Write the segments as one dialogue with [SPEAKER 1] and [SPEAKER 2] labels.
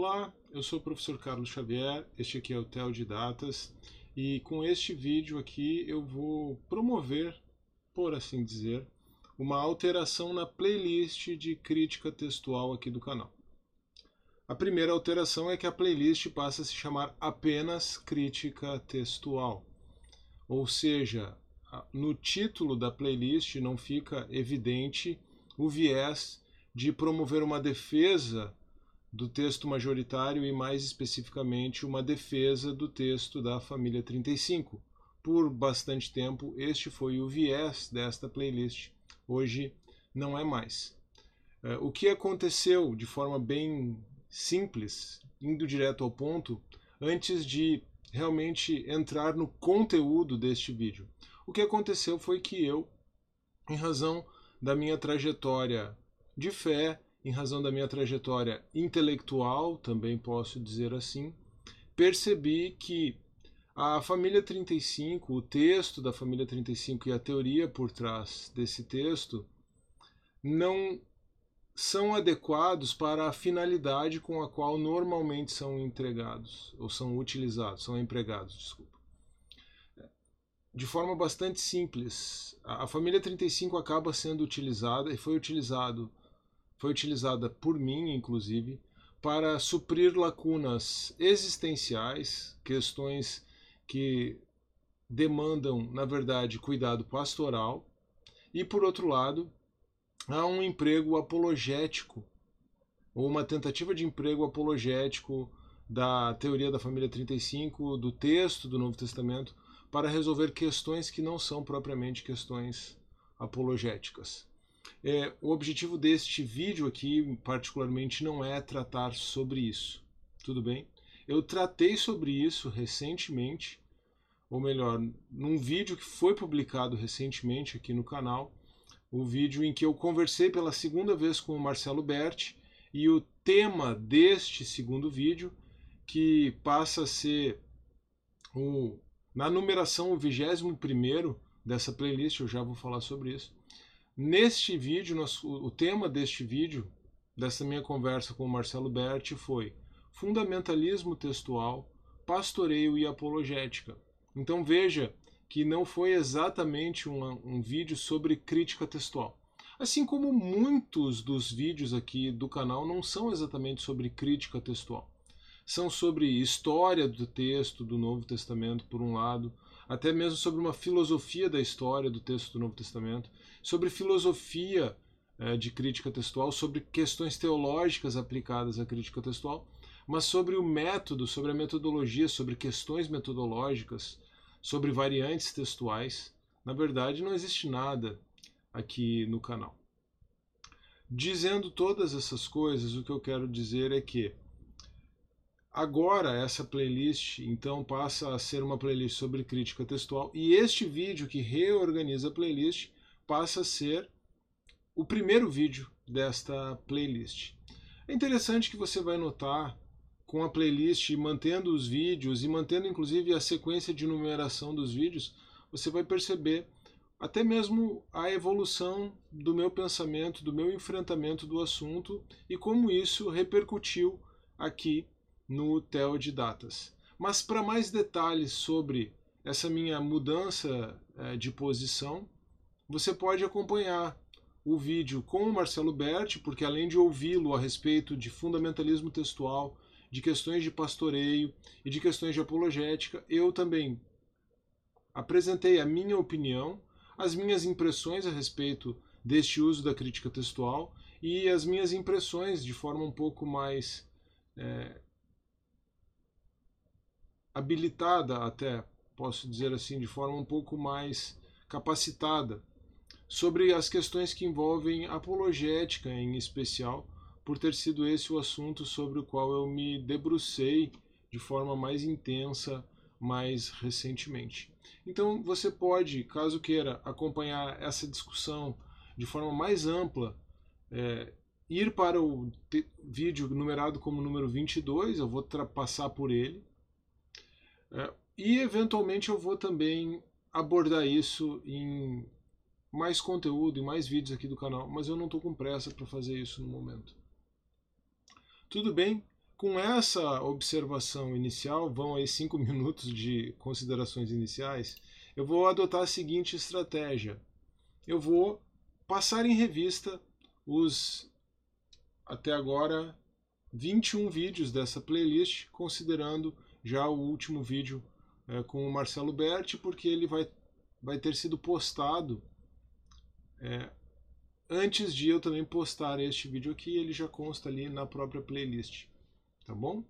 [SPEAKER 1] Olá, eu sou o professor Carlos Xavier, este aqui é o TEL de Datas e com este vídeo aqui eu vou promover, por assim dizer, uma alteração na playlist de crítica textual aqui do canal. A primeira alteração é que a playlist passa a se chamar apenas crítica textual, ou seja, no título da playlist não fica evidente o viés de promover uma defesa do texto majoritário e, mais especificamente, uma defesa do texto da família 35. Por bastante tempo, este foi o viés desta playlist. Hoje não é mais. É, o que aconteceu de forma bem simples, indo direto ao ponto, antes de realmente entrar no conteúdo deste vídeo? O que aconteceu foi que eu, em razão da minha trajetória de fé, em razão da minha trajetória intelectual, também posso dizer assim, percebi que a família 35, o texto da família 35 e a teoria por trás desse texto não são adequados para a finalidade com a qual normalmente são entregados ou são utilizados, são empregados, desculpa. De forma bastante simples, a família 35 acaba sendo utilizada e foi utilizado foi utilizada por mim, inclusive, para suprir lacunas existenciais, questões que demandam, na verdade, cuidado pastoral, e por outro lado, há um emprego apologético, ou uma tentativa de emprego apologético da teoria da família 35, do texto do Novo Testamento, para resolver questões que não são propriamente questões apologéticas. É, o objetivo deste vídeo aqui, particularmente, não é tratar sobre isso, tudo bem? Eu tratei sobre isso recentemente, ou melhor, num vídeo que foi publicado recentemente aqui no canal, o vídeo em que eu conversei pela segunda vez com o Marcelo Berti, e o tema deste segundo vídeo, que passa a ser o, na numeração o 21 dessa playlist, eu já vou falar sobre isso, Neste vídeo, o tema deste vídeo, dessa minha conversa com o Marcelo Berti, foi fundamentalismo textual, pastoreio e apologética. Então veja que não foi exatamente um, um vídeo sobre crítica textual. Assim como muitos dos vídeos aqui do canal não são exatamente sobre crítica textual. São sobre história do texto do Novo Testamento, por um lado, até mesmo sobre uma filosofia da história do texto do Novo Testamento, sobre filosofia é, de crítica textual, sobre questões teológicas aplicadas à crítica textual, mas sobre o método, sobre a metodologia, sobre questões metodológicas, sobre variantes textuais. Na verdade, não existe nada aqui no canal. Dizendo todas essas coisas, o que eu quero dizer é que Agora essa playlist então passa a ser uma playlist sobre crítica textual e este vídeo que reorganiza a playlist passa a ser o primeiro vídeo desta playlist. É interessante que você vai notar com a playlist mantendo os vídeos e mantendo inclusive a sequência de numeração dos vídeos, você vai perceber até mesmo a evolução do meu pensamento, do meu enfrentamento do assunto e como isso repercutiu aqui no TEL de datas. Mas para mais detalhes sobre essa minha mudança é, de posição, você pode acompanhar o vídeo com o Marcelo Berti, porque além de ouvi-lo a respeito de fundamentalismo textual, de questões de pastoreio e de questões de apologética, eu também apresentei a minha opinião, as minhas impressões a respeito deste uso da crítica textual e as minhas impressões de forma um pouco mais é, habilitada até, posso dizer assim, de forma um pouco mais capacitada sobre as questões que envolvem apologética em especial, por ter sido esse o assunto sobre o qual eu me debrucei de forma mais intensa mais recentemente. Então você pode, caso queira, acompanhar essa discussão de forma mais ampla, é, ir para o vídeo numerado como número 22, eu vou passar por ele, é, e eventualmente eu vou também abordar isso em mais conteúdo, em mais vídeos aqui do canal, mas eu não estou com pressa para fazer isso no momento. Tudo bem? com essa observação inicial, vão aí cinco minutos de considerações iniciais, eu vou adotar a seguinte estratégia. Eu vou passar em revista os até agora 21 vídeos dessa playlist, considerando já o último vídeo é, com o Marcelo Berti, porque ele vai, vai ter sido postado é, antes de eu também postar este vídeo aqui, ele já consta ali na própria playlist, tá bom?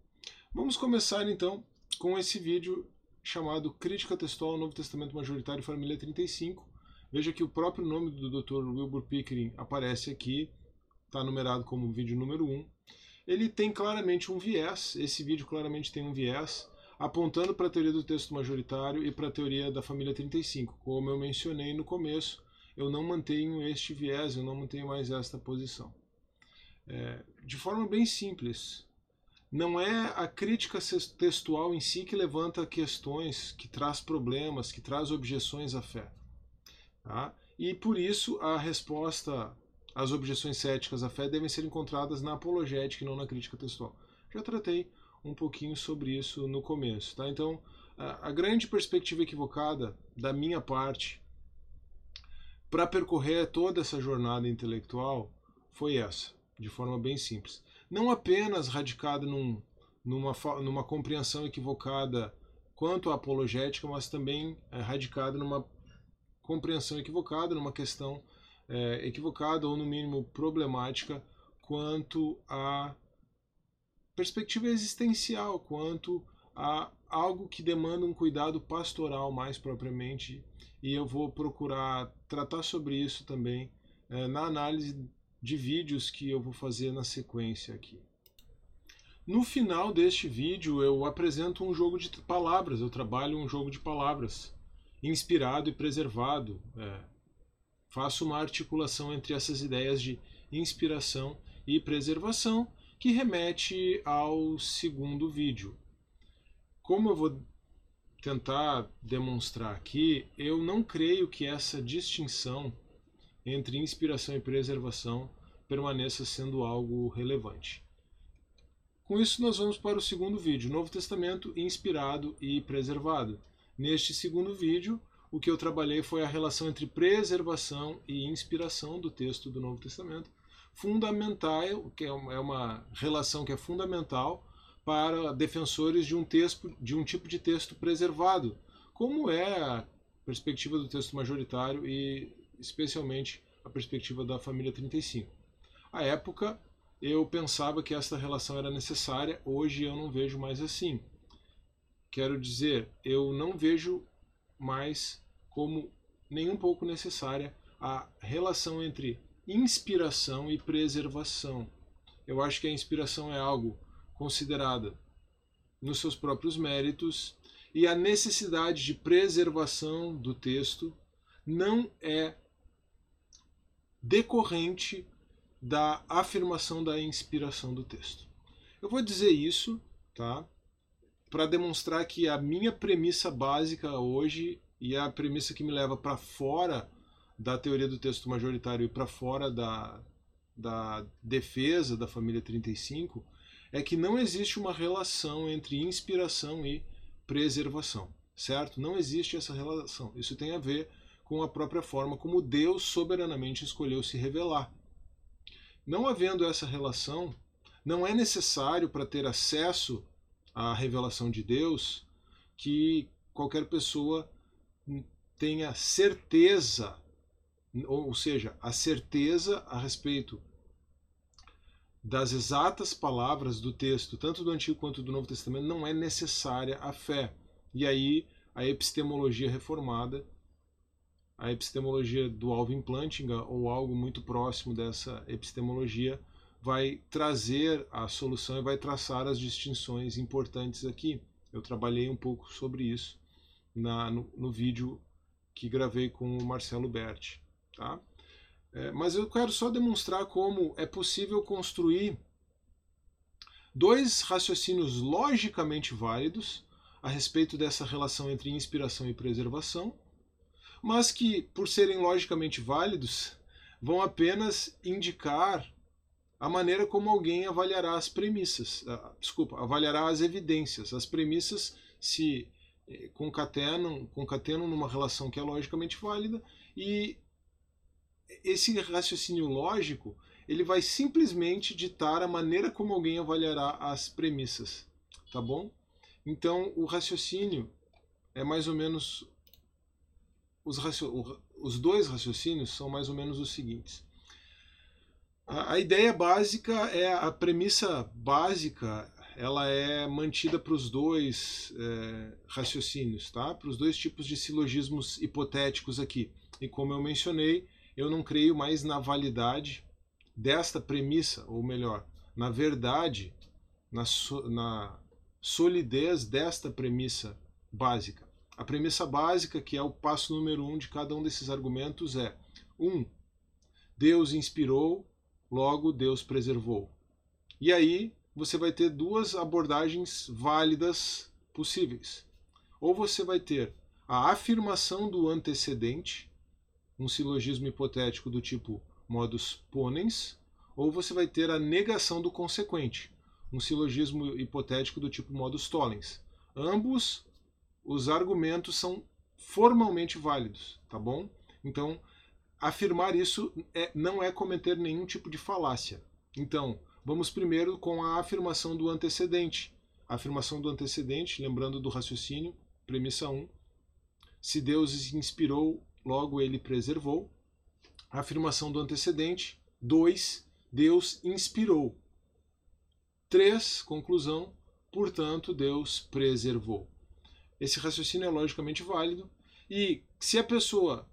[SPEAKER 1] Vamos começar então com esse vídeo chamado Crítica Textual ao Novo Testamento Majoritário Família 35. Veja que o próprio nome do Dr. Wilbur Pickering aparece aqui, está numerado como vídeo número 1. Ele tem claramente um viés, esse vídeo claramente tem um viés, apontando para a teoria do texto majoritário e para a teoria da família 35. Como eu mencionei no começo, eu não mantenho este viés, eu não mantenho mais esta posição. É, de forma bem simples, não é a crítica textual em si que levanta questões, que traz problemas, que traz objeções à fé. Tá? E por isso a resposta às objeções céticas à fé devem ser encontradas na apologética e não na crítica textual. Já tratei um pouquinho sobre isso no começo. Tá? Então, a, grande perspectiva equivocada da minha parte para percorrer toda essa jornada intelectual foi essa, de forma bem simples. Não apenas radicada num, numa, numa compreensão equivocada quanto à apologética, mas também é, radicada numa compreensão equivocada, numa questão é, equivocada ou, no mínimo, problemática quanto à perspectiva existencial quanto a algo que demanda um cuidado pastoral mais propriamente, e eu vou procurar tratar sobre isso também é, na análise de vídeos que eu vou fazer na sequência aqui. No final deste vídeo eu apresento um jogo de palavras, eu trabalho um jogo de palavras inspirado e preservado. É, faço uma articulação entre essas ideias de inspiração e preservação que remete ao segundo vídeo. Como eu vou tentar demonstrar aqui, eu não creio que essa distinção entre inspiração e preservação permaneça sendo algo relevante. Com isso, nós vamos para o segundo vídeo, Novo Testamento inspirado e preservado. Neste segundo vídeo, o que eu trabalhei foi a relação entre preservação e inspiração do texto do Novo Testamento, fundamental, que é, é uma relação que é fundamental para defensores de um texto, de um tipo de texto preservado, como é a perspectiva do texto majoritário e especialmente a perspectiva da família 35. À época, eu pensava que essa relação era necessária, hoje eu não vejo mais assim. Quero dizer, eu não vejo mais como nem um pouco necessária a relação entre inspiração e preservação. Eu acho que a inspiração é algo considerada nos seus próprios méritos e a necessidade de preservação do texto não é decorrente da afirmação da inspiração do texto. Eu vou dizer isso, tá? Para demonstrar que a minha premissa básica hoje e a premissa que me leva para fora da teoria do texto majoritário e para fora da, da defesa da família 35 é que não existe uma relação entre inspiração e preservação, certo? Não existe essa relação. Isso tem a ver com a própria forma como Deus soberanamente escolheu se revelar. Não havendo essa relação, não é necessário para ter acesso à revelação de Deus que qualquer pessoa tenha certeza ou seja, a certeza a respeito das exatas palavras do texto, tanto do Antigo quanto do Novo Testamento, não é necessária a fé. E aí a epistemologia reformada, a epistemologia do Alvin Plantinga, ou algo muito próximo dessa epistemologia, vai trazer a solução e vai traçar as distinções importantes aqui. Eu trabalhei um pouco sobre isso na, no, no vídeo que gravei com o Marcelo Berti. Tá? É, mas eu quero só demonstrar como é possível construir dois raciocínios logicamente válidos a respeito dessa relação entre inspiração e preservação, mas que, por serem logicamente válidos, vão apenas indicar a maneira como alguém avaliará as premissas, desculpa, avaliará as evidências. As premissas se eh, concatenam, concatenam numa relação que é logicamente válida e esse raciocínio lógico ele vai simplesmente ditar a maneira como alguém avaliará as premissas, tá bom? Então o raciocínio é mais ou menos os, os dois raciocínios são mais ou menos os seguintes. A, a ideia básica é a premissa básica, ela é mantida para os dois é, raciocínios, tá? Para os dois tipos de silogismos hipotéticos aqui. E como eu mencionei, eu não creio mais na validade desta premissa, ou melhor, na verdade, na, so, na solidez desta premissa básica. A premissa básica, que é o passo número um de cada um desses argumentos, é: um, Deus inspirou logo Deus preservou. E aí você vai ter duas abordagens válidas possíveis. Ou você vai ter a afirmação do antecedente, um silogismo hipotético do tipo modus ponens, ou você vai ter a negação do consequente, um silogismo hipotético do tipo modus tollens. Ambos os argumentos são formalmente válidos, tá bom? Então, afirmar isso é, não é cometer nenhum tipo de falácia. Então, vamos primeiro com a afirmação do antecedente. A afirmação do antecedente, lembrando do raciocínio, premissa 1. Se Deus inspirou, logo ele preservou. A afirmação do antecedente, 2. Deus inspirou. 3. Conclusão, portanto, Deus preservou. Esse raciocínio é logicamente válido. E se a pessoa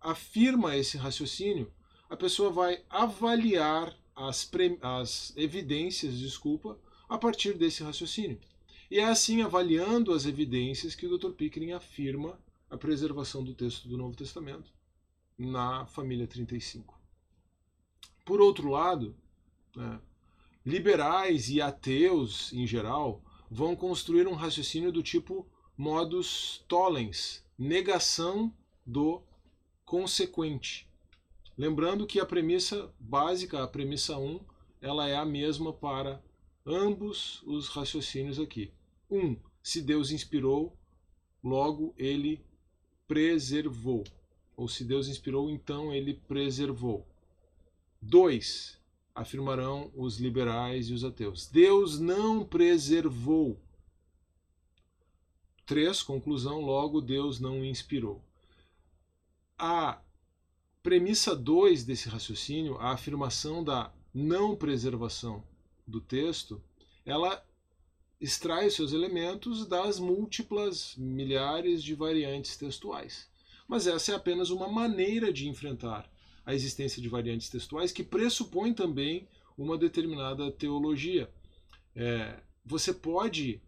[SPEAKER 1] afirma esse raciocínio, a pessoa vai avaliar as, as evidências, desculpa, a partir desse raciocínio. E é assim, avaliando as evidências, que o Dr. Pickering afirma a preservação do texto do Novo Testamento na família 35. Por outro lado, né, liberais e ateus, em geral, vão construir um raciocínio do tipo modus tollens, negação do consequente. Lembrando que a premissa básica, a premissa 1, ela é a mesma para ambos os raciocínios aqui. 1. Um, se Deus inspirou, logo ele preservou. Ou se Deus inspirou, então ele preservou. 2. Afirmarão os liberais e os ateus. Deus não preservou. 3. Conclusão, logo Deus não inspirou a premissa 2 desse raciocínio, a afirmação da não preservação do texto, ela extrai seus elementos das múltiplas milhares de variantes textuais. Mas essa é apenas uma maneira de enfrentar a existência de variantes textuais que pressupõe também uma determinada teologia. É, você pode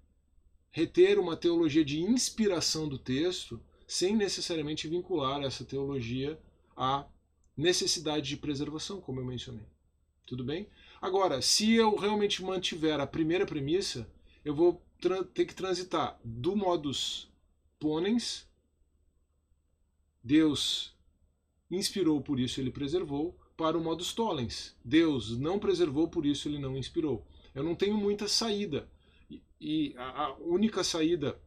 [SPEAKER 1] reter uma teologia de inspiração do texto sem necessariamente vincular essa teologia à necessidade de preservação, como eu mencionei. Tudo bem? Agora, se eu realmente mantiver a primeira premissa, eu vou ter que transitar do modus ponens, Deus inspirou, por isso ele preservou, para o modus tollens, Deus não preservou, por isso ele não inspirou. Eu não tenho muita saída. E a única saída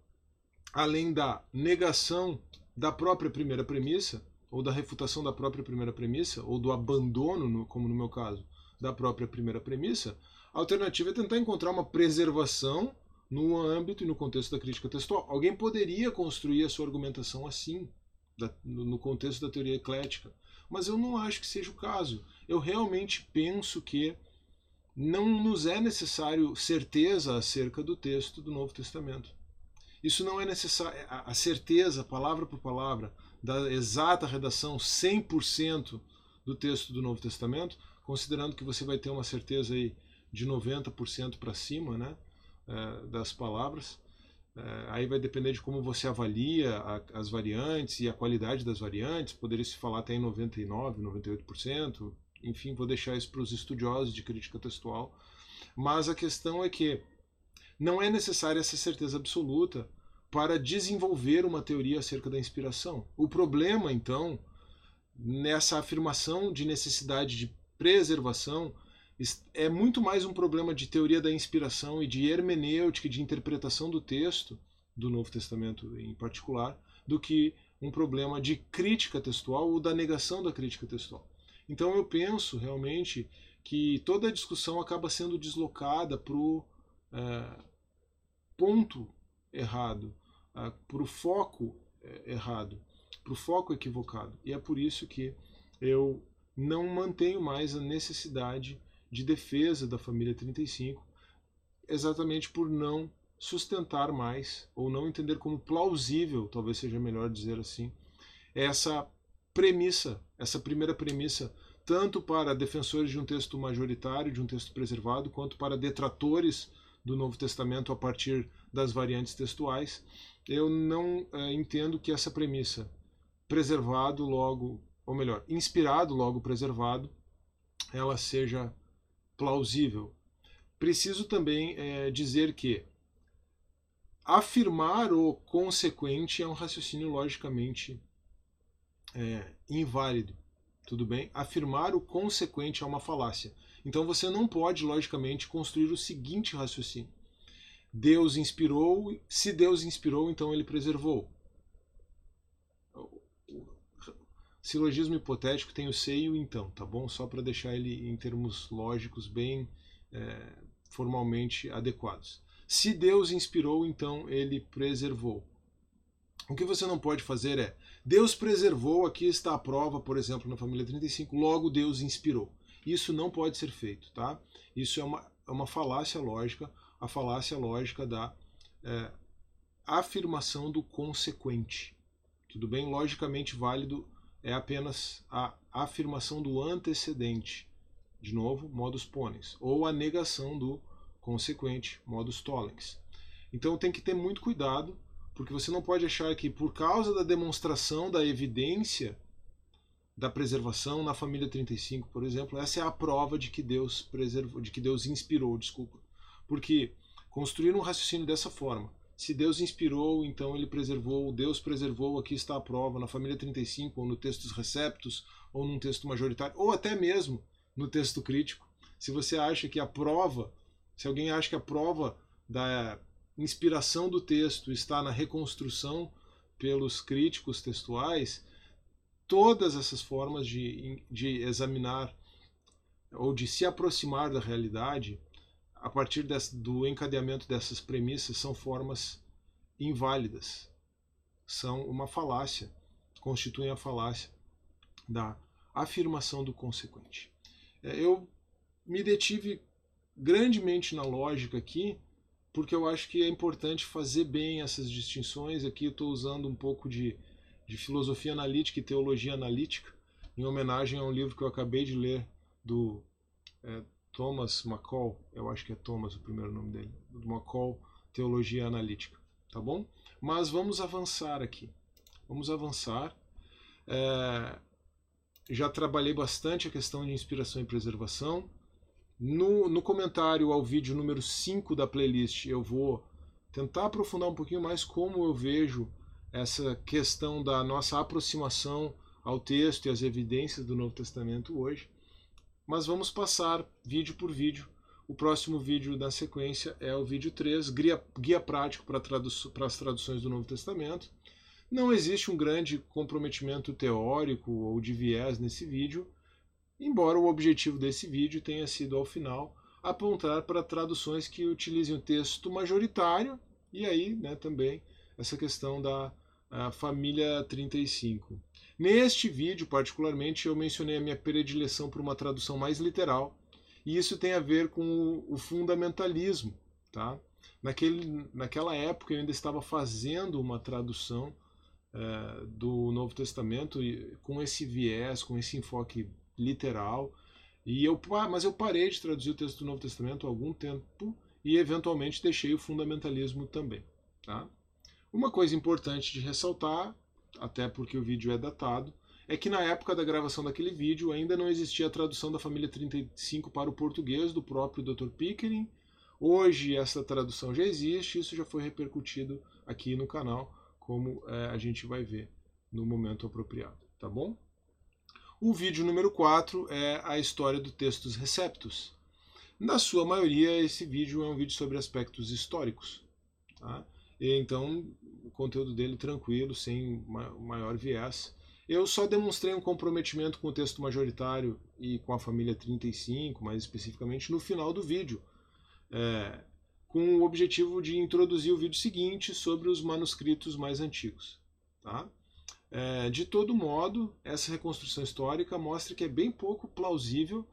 [SPEAKER 1] além da negação da própria primeira premissa, ou da refutação da própria primeira premissa, ou do abandono, no, como no meu caso, da própria primeira premissa, a alternativa é tentar encontrar uma preservação no âmbito e no contexto da crítica textual. Alguém poderia construir a sua argumentação assim, da, no contexto da teoria eclética, mas eu não acho que seja o caso. Eu realmente penso que não nos é necessário certeza acerca do texto do Novo Testamento. Isso não é necessário. A certeza, palavra por palavra, da exata redação 100% do texto do Novo Testamento, considerando que você vai ter uma certeza aí de 90% para cima né, é, das palavras. É, aí vai depender de como você avalia as variantes e a qualidade das variantes. Poderia se falar até em 99%, 98%. Enfim, vou deixar isso para os estudiosos de crítica textual. Mas a questão é que não é necessária essa certeza absoluta para desenvolver uma teoria acerca da inspiração. O problema, então, nessa afirmação de necessidade de preservação, é muito mais um problema de teoria da inspiração e de hermenêutica, de interpretação do texto, do Novo Testamento em particular, do que um problema de crítica textual ou da negação da crítica textual. Então eu penso realmente que toda a discussão acaba sendo deslocada para o é, ponto errado, é, para o foco é, errado, para o foco equivocado. E é por isso que eu não mantenho mais a necessidade de defesa da família 35, exatamente por não sustentar mais, ou não entender como plausível, talvez seja melhor dizer assim, essa premissa, essa primeira premissa, tanto para defensores de um texto majoritário, de um texto preservado, quanto para detratores do Novo Testamento a partir das variantes textuais. Eu não é, entendo que essa premissa, preservado logo, ou melhor, inspirado logo preservado, ela seja plausível. Preciso também é, dizer que afirmar o consequente é um raciocínio logicamente é, inválido. Tudo bem? Afirmar o consequente é uma falácia. Então você não pode, logicamente, construir o seguinte raciocínio: Deus inspirou, se Deus inspirou, então ele preservou. O silogismo hipotético tem o sei e o então, tá bom? Só para deixar ele em termos lógicos bem é, formalmente adequados. Se Deus inspirou, então ele preservou. O que você não pode fazer é, Deus preservou, aqui está a prova, por exemplo, na família 35, logo Deus inspirou. Isso não pode ser feito, tá? Isso é uma, é uma falácia lógica, a falácia lógica da é, afirmação do consequente. Tudo bem? Logicamente válido é apenas a afirmação do antecedente. De novo, modus ponens. Ou a negação do consequente, modus tollens. Então tem que ter muito cuidado, porque você não pode achar que por causa da demonstração da evidência da preservação na família 35, por exemplo, essa é a prova de que Deus preservou, de que Deus inspirou, desculpa. Porque construir um raciocínio dessa forma, se Deus inspirou, então ele preservou, Deus preservou, aqui está a prova, na família 35, ou no texto dos receptos, ou num texto majoritário, ou até mesmo no texto crítico. Se você acha que a prova se alguém acha que a prova da inspiração do texto está na reconstrução pelos críticos textuais, todas essas formas de, de examinar ou de se aproximar da realidade a partir desse, do encadeamento dessas premissas são formas inválidas, são uma falácia, constituem a falácia da afirmação do consequente. É, eu me detive grandemente na lógica aqui, porque eu acho que é importante fazer bem essas distinções. Aqui eu estou usando um pouco de, de filosofia analítica e teologia analítica, em homenagem a um livro que eu acabei de ler do é, Thomas McCall, eu acho que é Thomas o primeiro nome dele, McCall, Teologia Analítica, tá bom? Mas vamos avançar aqui. Vamos avançar. É, já trabalhei bastante a questão de inspiração e preservação. No, no comentário ao vídeo número 5 da playlist, eu vou tentar aprofundar um pouquinho mais como eu vejo essa questão da nossa aproximação ao texto e às evidências do Novo Testamento hoje. Mas vamos passar vídeo por vídeo. O próximo vídeo da sequência é o vídeo 3, Guia, guia Prático para, tradu as Traduções do Novo Testamento. Não existe um grande comprometimento teórico ou de viés nesse vídeo, embora o objetivo desse vídeo tenha sido, ao final, apontar para traduções que utilizem o texto majoritário e aí né, também essa questão da família 35. Neste vídeo, particularmente, eu mencionei a minha predileção por uma tradução mais literal, e isso tem a ver com o, fundamentalismo. Tá? Naquele, naquela época eu ainda estava fazendo uma tradução é, do Novo Testamento com esse viés, com esse enfoque literal. E eu, mas eu parei de traduzir o texto do Novo Testamento há algum tempo e eventualmente deixei o fundamentalismo também. Tá? Uma coisa importante de ressaltar, até porque o vídeo é datado, é que na época da gravação daquele vídeo ainda não existia a tradução da família 35 para o português do próprio Dr. Pickering. Hoje essa tradução já existe, isso já foi repercutido aqui no canal, como é, a gente vai ver no momento apropriado, tá bom? O vídeo número 4 é a história do texto dos receptos. Na sua maioria, esse vídeo é um vídeo sobre aspectos históricos. Tá? Então, o conteúdo dele tranquilo, sem maior viés. Eu só demonstrei um comprometimento com o texto majoritário e com a família 35, mais especificamente no final do vídeo, é, com o objetivo de introduzir o vídeo seguinte sobre os manuscritos mais antigos. Tá? É, de todo modo, essa reconstrução histórica mostra que é bem pouco plausível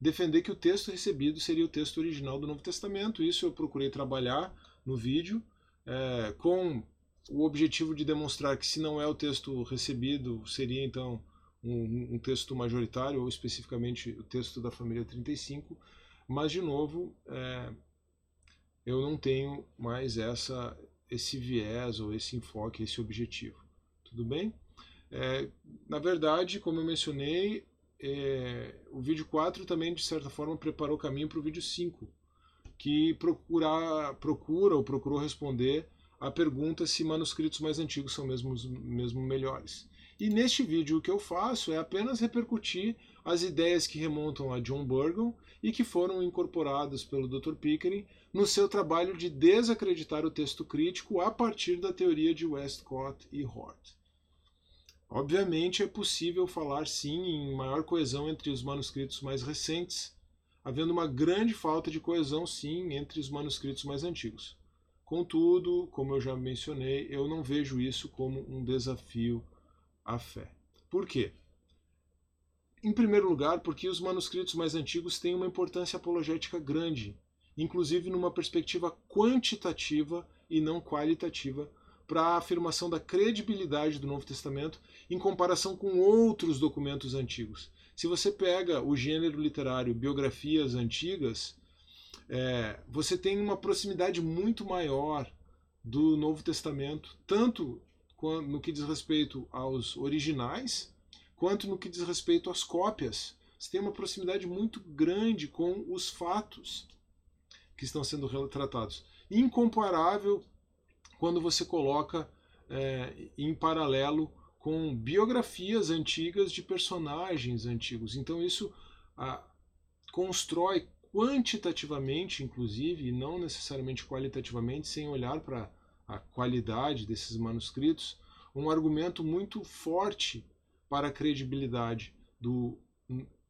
[SPEAKER 1] defender que o texto recebido seria o texto original do Novo Testamento. Isso eu procurei trabalhar no vídeo, é, com o objetivo de demonstrar que, se não é o texto recebido, seria então um, um texto majoritário, ou especificamente o texto da família 35. Mas, de novo, é, eu não tenho mais essa, esse viés ou esse enfoque, esse objetivo. Tudo bem? É, na verdade, como eu mencionei, é, o vídeo 4 também, de certa forma, preparou o caminho para o vídeo 5, que procura, procura ou procurou responder a pergunta se manuscritos mais antigos são mesmo, mesmo melhores. E neste vídeo o que eu faço é apenas repercutir as ideias que remontam a John Burgon e que foram incorporadas pelo Dr. Pickering no seu trabalho de desacreditar o texto crítico a partir da teoria de Westcott e Hort. Obviamente é possível falar sim em maior coesão entre os manuscritos mais recentes, havendo uma grande falta de coesão sim entre os manuscritos mais antigos. Contudo, como eu já mencionei, eu não vejo isso como um desafio à fé. Por quê? Em primeiro lugar, porque os manuscritos mais antigos têm uma importância apologética grande, inclusive numa perspectiva quantitativa e não qualitativa para a afirmação da credibilidade do Novo Testamento em comparação com outros documentos antigos. Se você pega o gênero literário biografias antigas, é, você tem uma proximidade muito maior do Novo Testamento, tanto no que diz respeito aos originais, quanto no que diz respeito às cópias. Você tem uma proximidade muito grande com os fatos que estão sendo retratados. Incomparável quando você coloca é, em paralelo com biografias antigas de personagens antigos. Então isso a, constrói quantitativamente, inclusive, e não necessariamente qualitativamente, sem olhar para a qualidade desses manuscritos, um argumento muito forte para a credibilidade do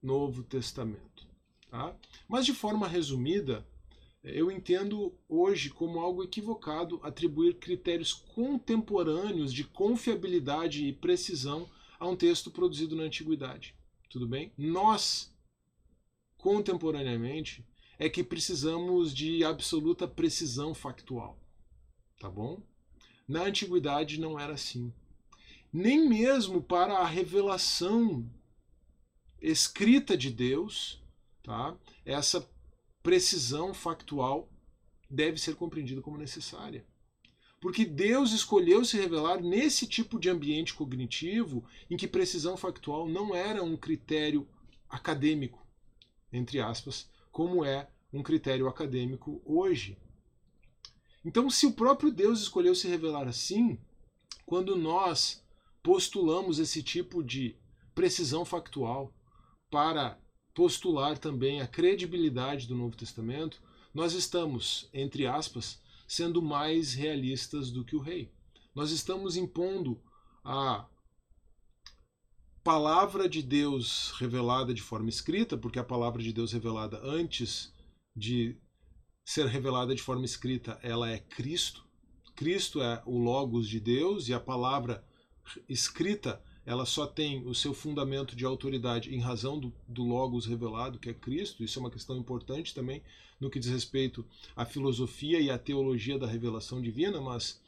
[SPEAKER 1] Novo Testamento. Tá? Mas de forma resumida, eu entendo hoje como algo equivocado atribuir critérios contemporâneos de confiabilidade e precisão a um texto produzido na antiguidade. Tudo bem? Nós, contemporaneamente, é que precisamos de absoluta precisão factual. Tá bom? Na antiguidade não era assim. Nem mesmo para a revelação escrita de Deus, tá? Essa precisão factual deve ser compreendida como necessária. Porque Deus escolheu se revelar nesse tipo de ambiente cognitivo em que precisão factual não era um critério acadêmico, entre aspas, como é um critério acadêmico hoje. Então, se o próprio Deus escolheu se revelar assim, quando nós postulamos esse tipo de precisão factual para postular também a credibilidade do Novo Testamento, nós estamos, entre aspas, sendo mais realistas do que o rei. Nós estamos impondo a palavra de Deus revelada de forma escrita, porque a palavra de Deus revelada antes de ser revelada de forma escrita, ela é Cristo. Cristo é o Logos de Deus e a palavra escrita ela só tem o seu fundamento de autoridade em razão do, do Logos revelado, que é Cristo. Isso é uma questão importante também no que diz respeito à filosofia e à teologia da revelação divina, mas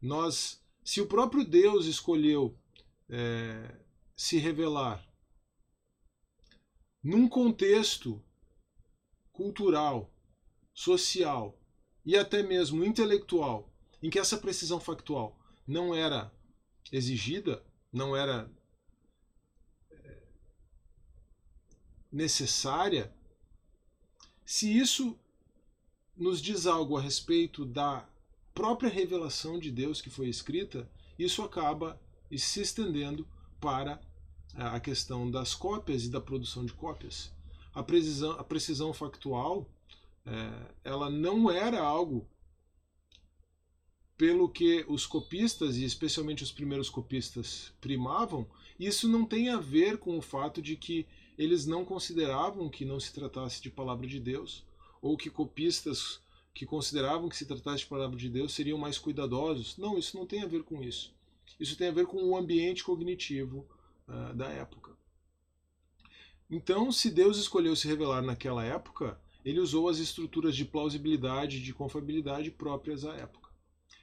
[SPEAKER 1] nós, se o próprio Deus escolheu é, se revelar num contexto cultural, social e até mesmo intelectual, em que essa precisão factual não era exigida, não era é, necessária, se isso nos diz algo a respeito da própria revelação de Deus que foi escrita, isso acaba se estendendo para a questão das cópias e da produção de cópias. A precisão, a precisão factual é, ela não era algo pelo que os copistas, e especialmente os primeiros copistas, primavam, isso não tem a ver com o fato de que eles não consideravam que não se tratasse de palavra de Deus, ou que copistas que consideravam que se tratasse de palavra de Deus seriam mais cuidadosos. Não, isso não tem a ver com isso. Isso tem a ver com o ambiente cognitivo uh, da época. Então, se Deus escolheu se revelar naquela época, ele usou as estruturas de plausibilidade e de confiabilidade próprias à época.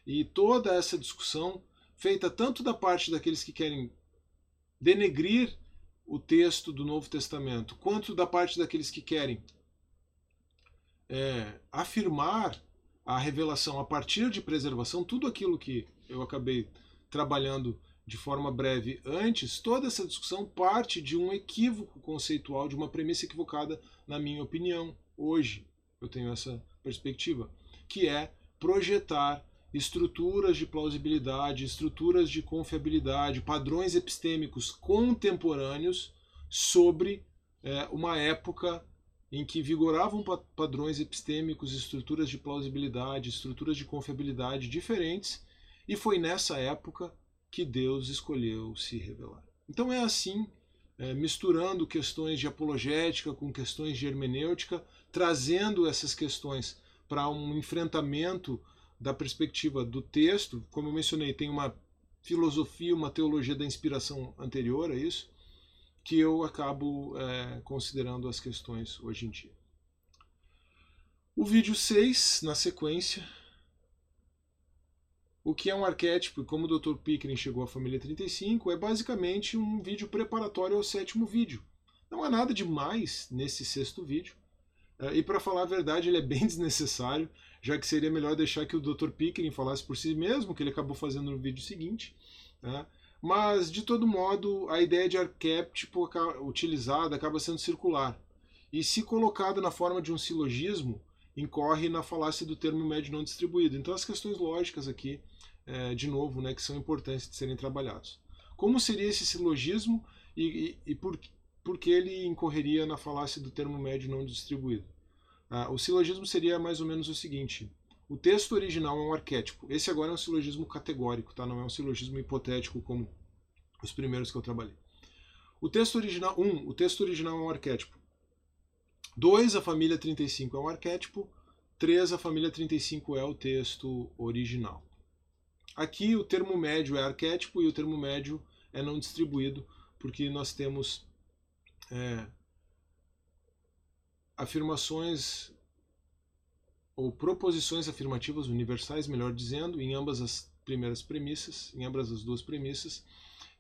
[SPEAKER 1] E toda essa discussão, feita tanto da parte daqueles que querem denegrir o texto do Novo Testamento, quanto da parte daqueles que querem é, afirmar a revelação a partir de preservação, tudo aquilo que eu acabei trabalhando de forma breve antes, toda essa discussão parte de um equívoco conceitual, de uma premissa equivocada, na minha opinião, hoje. Eu tenho essa perspectiva, que é projetar estruturas de plausibilidade, estruturas de confiabilidade, padrões epistêmicos contemporâneos sobre é, uma época em que vigoravam padrões epistêmicos, estruturas de plausibilidade, estruturas de confiabilidade diferentes, e foi nessa época que Deus escolheu se revelar. Então é assim, é, misturando questões de apologética com questões de hermenêutica, trazendo essas questões para um enfrentamento da perspectiva do texto. Como eu mencionei, tem uma filosofia, uma teologia da inspiração anterior a isso, que eu acabo é, considerando as questões hoje em dia. O vídeo 6, na sequência, o que é um arquétipo e como o Dr. Pickering chegou à família 35 é basicamente um vídeo preparatório ao sétimo vídeo. Não há nada demais nesse sexto vídeo. É, e para falar a verdade, ele é bem desnecessário, já que seria melhor deixar que o Dr. Pickering falasse por si mesmo, que ele acabou fazendo no vídeo seguinte. Né? Mas, de todo modo, a ideia de arquétipo utilizada acaba sendo circular. E se colocada na forma de um silogismo, incorre na falácia do termo médio não distribuído. Então, as questões lógicas aqui é, de novo, né, que são importantes de serem trabalhados. Como seria esse silogismo e, e, e por, por que ele incorreria na falácia do termo médio não distribuído? Ah, o silogismo seria mais ou menos o seguinte: o texto original é um arquétipo. Esse agora é um silogismo categórico, tá? não é um silogismo hipotético como os primeiros que eu trabalhei. O texto original, um, o texto original é um arquétipo. Dois, a família 35 é um arquétipo. Três, a família 35 é o texto original. Aqui o termo médio é arquétipo e o termo médio é não distribuído, porque nós temos é, afirmações ou proposições afirmativas universais, melhor dizendo, em ambas as primeiras premissas, em ambas as duas premissas.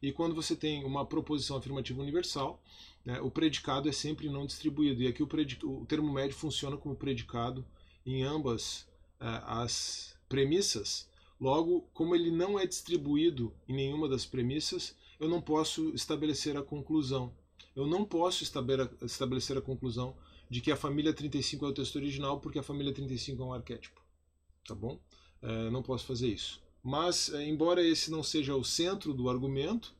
[SPEAKER 1] E quando você tem uma proposição afirmativa universal, né, o predicado é sempre não distribuído. E aqui o, o termo médio funciona como predicado em ambas é, as premissas. Logo, como ele não é distribuído em nenhuma das premissas, eu não posso estabelecer a conclusão. Eu não posso estabelecer a conclusão de que a família 35 é o texto original porque a família 35 é um arquétipo. Tá bom? É, não posso fazer isso. Mas, é, embora esse não seja o centro do argumento,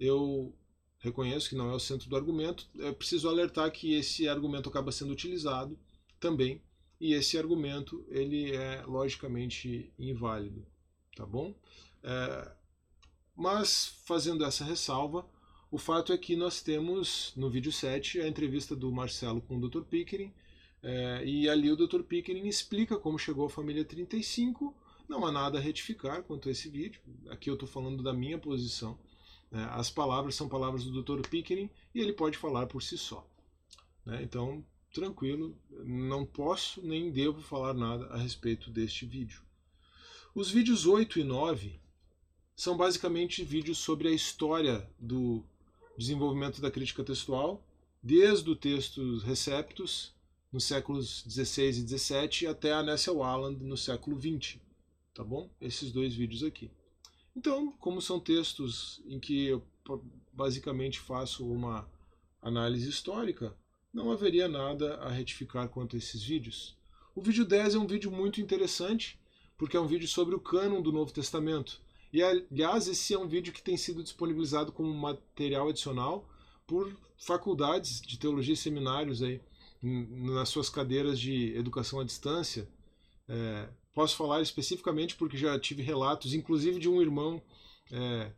[SPEAKER 1] eu reconheço que não é o centro do argumento, é preciso alertar que esse argumento acaba sendo utilizado também, e esse argumento ele é logicamente inválido tá bom? É, mas, fazendo essa ressalva, o fato é que nós temos no vídeo 7 a entrevista do Marcelo com o Dr. Pickering, é, e ali o Dr. Pickering explica como chegou a família 35. Não há nada a retificar quanto a esse vídeo. Aqui eu estou falando da minha posição. É, as palavras são palavras do Dr. Pickering e ele pode falar por si só. Né? Então, tranquilo, não posso nem devo falar nada a respeito deste vídeo. Os vídeos 8 e 9 são basicamente vídeos sobre a história do desenvolvimento da crítica textual, desde o texto Receptus, nos séculos 16 e 17, até a Nessa Walland, no século 20. Tá bom? Esses dois vídeos aqui. Então, como são textos em que eu basicamente faço uma análise histórica, não haveria nada a retificar quanto a esses vídeos. O vídeo 10 é um vídeo muito interessante, porque é um vídeo sobre o cânon do Novo Testamento. E, aliás, esse é um vídeo que tem sido disponibilizado como material adicional por faculdades de teologia e seminários aí nas suas cadeiras de educação à distância. É, posso falar especificamente porque já tive relatos, inclusive de um irmão é,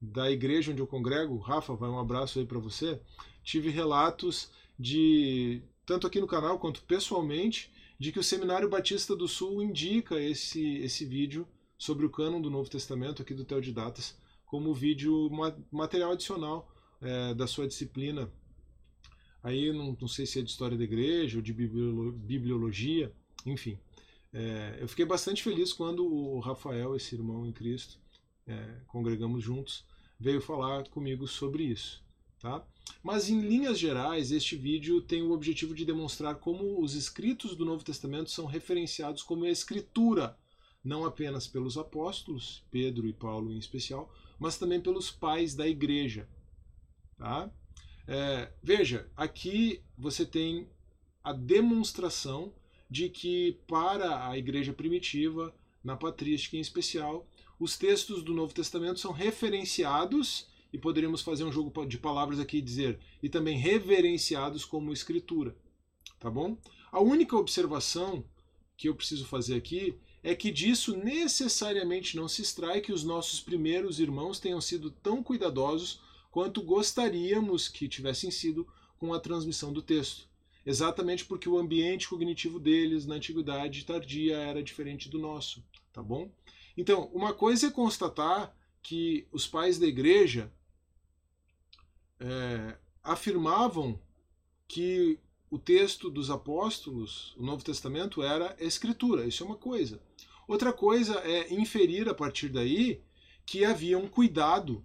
[SPEAKER 1] da igreja onde eu congrego, Rafa, vai um abraço aí para você. Tive relatos de, tanto aqui no canal quanto pessoalmente, de que o Seminário Batista do Sul indica esse, esse vídeo sobre o cânon do Novo Testamento aqui do Teodidatas como vídeo material adicional é, da sua disciplina. Aí não, não, sei se é de história da igreja ou de bibliologia, enfim. É, eu fiquei bastante feliz quando o Rafael, esse irmão em Cristo, é, congregamos juntos, veio falar comigo sobre isso. Tá? Mas em linhas gerais, este vídeo tem o objetivo de demonstrar como os escritos do Novo Testamento são referenciados como escritura, não apenas pelos apóstolos, Pedro e Paulo em especial, mas também pelos pais da igreja. Tá? É, veja, aqui você tem a demonstração de que para a igreja primitiva, na patrística em especial, os textos do Novo Testamento são referenciados e poderíamos fazer um jogo de palavras aqui e dizer e também reverenciados como escritura, tá bom? A única observação que eu preciso fazer aqui é que disso necessariamente não se extrai que os nossos primeiros irmãos tenham sido tão cuidadosos quanto gostaríamos que tivessem sido com a transmissão do texto. Exatamente porque o ambiente cognitivo deles na antiguidade tardia era diferente do nosso, tá bom? Então, uma coisa é constatar que os pais da igreja é, afirmavam que o texto dos apóstolos, o Novo Testamento, era escritura. Isso é uma coisa. Outra coisa é inferir a partir daí que havia um cuidado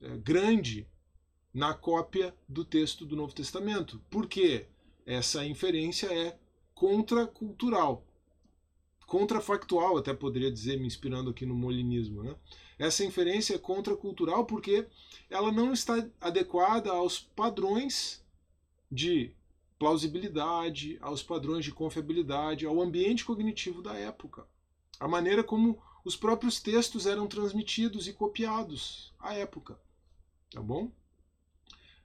[SPEAKER 1] é, grande na cópia do texto do Novo Testamento. Porque essa inferência é contracultural. Contrafactual, até poderia dizer, me inspirando aqui no molinismo. Né? Essa inferência é contracultural porque ela não está adequada aos padrões de plausibilidade, aos padrões de confiabilidade, ao ambiente cognitivo da época. A maneira como os próprios textos eram transmitidos e copiados à época. Tá bom?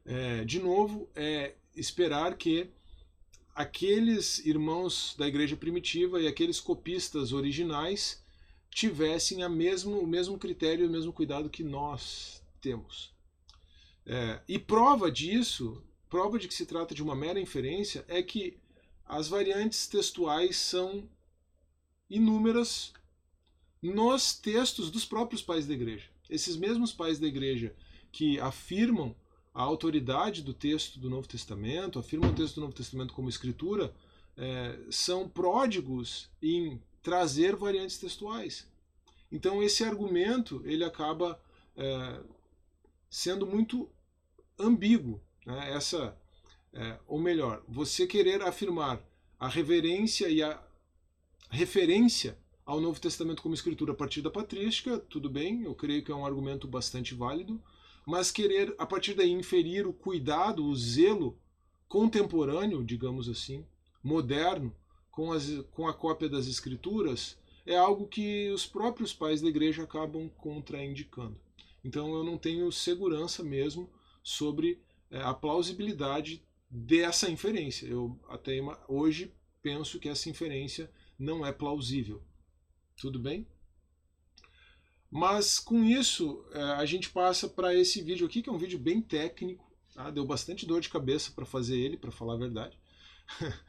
[SPEAKER 1] É, de novo, é esperar que aqueles irmãos da igreja primitiva e aqueles copistas originais tivessem a mesmo, o mesmo critério e o mesmo cuidado que nós temos. É, e prova disso prova de que se trata de uma mera inferência é que as variantes textuais são inúmeras nos textos dos próprios pais da igreja. Esses mesmos pais da igreja que afirmam a autoridade do texto do Novo Testamento, afirmam o texto do Novo Testamento como escritura, é, são pródigos em trazer variantes textuais. Então esse argumento ele acaba é, sendo muito ambíguo né? Essa, é, ou melhor, você querer afirmar a reverência e a referência ao Novo Testamento como escritura a partir da patrística, tudo bem, eu creio que é um argumento bastante válido, mas querer a partir daí inferir o cuidado, o zelo contemporâneo, digamos assim, moderno, com, as, com a cópia das escrituras, é algo que os próprios pais da igreja acabam contraindicando. Então eu não tenho segurança mesmo sobre é, a plausibilidade dessa inferência. Eu até hoje penso que essa inferência não é plausível. Tudo bem? Mas com isso, é, a gente passa para esse vídeo aqui, que é um vídeo bem técnico. Tá? Deu bastante dor de cabeça para fazer ele, para falar a verdade.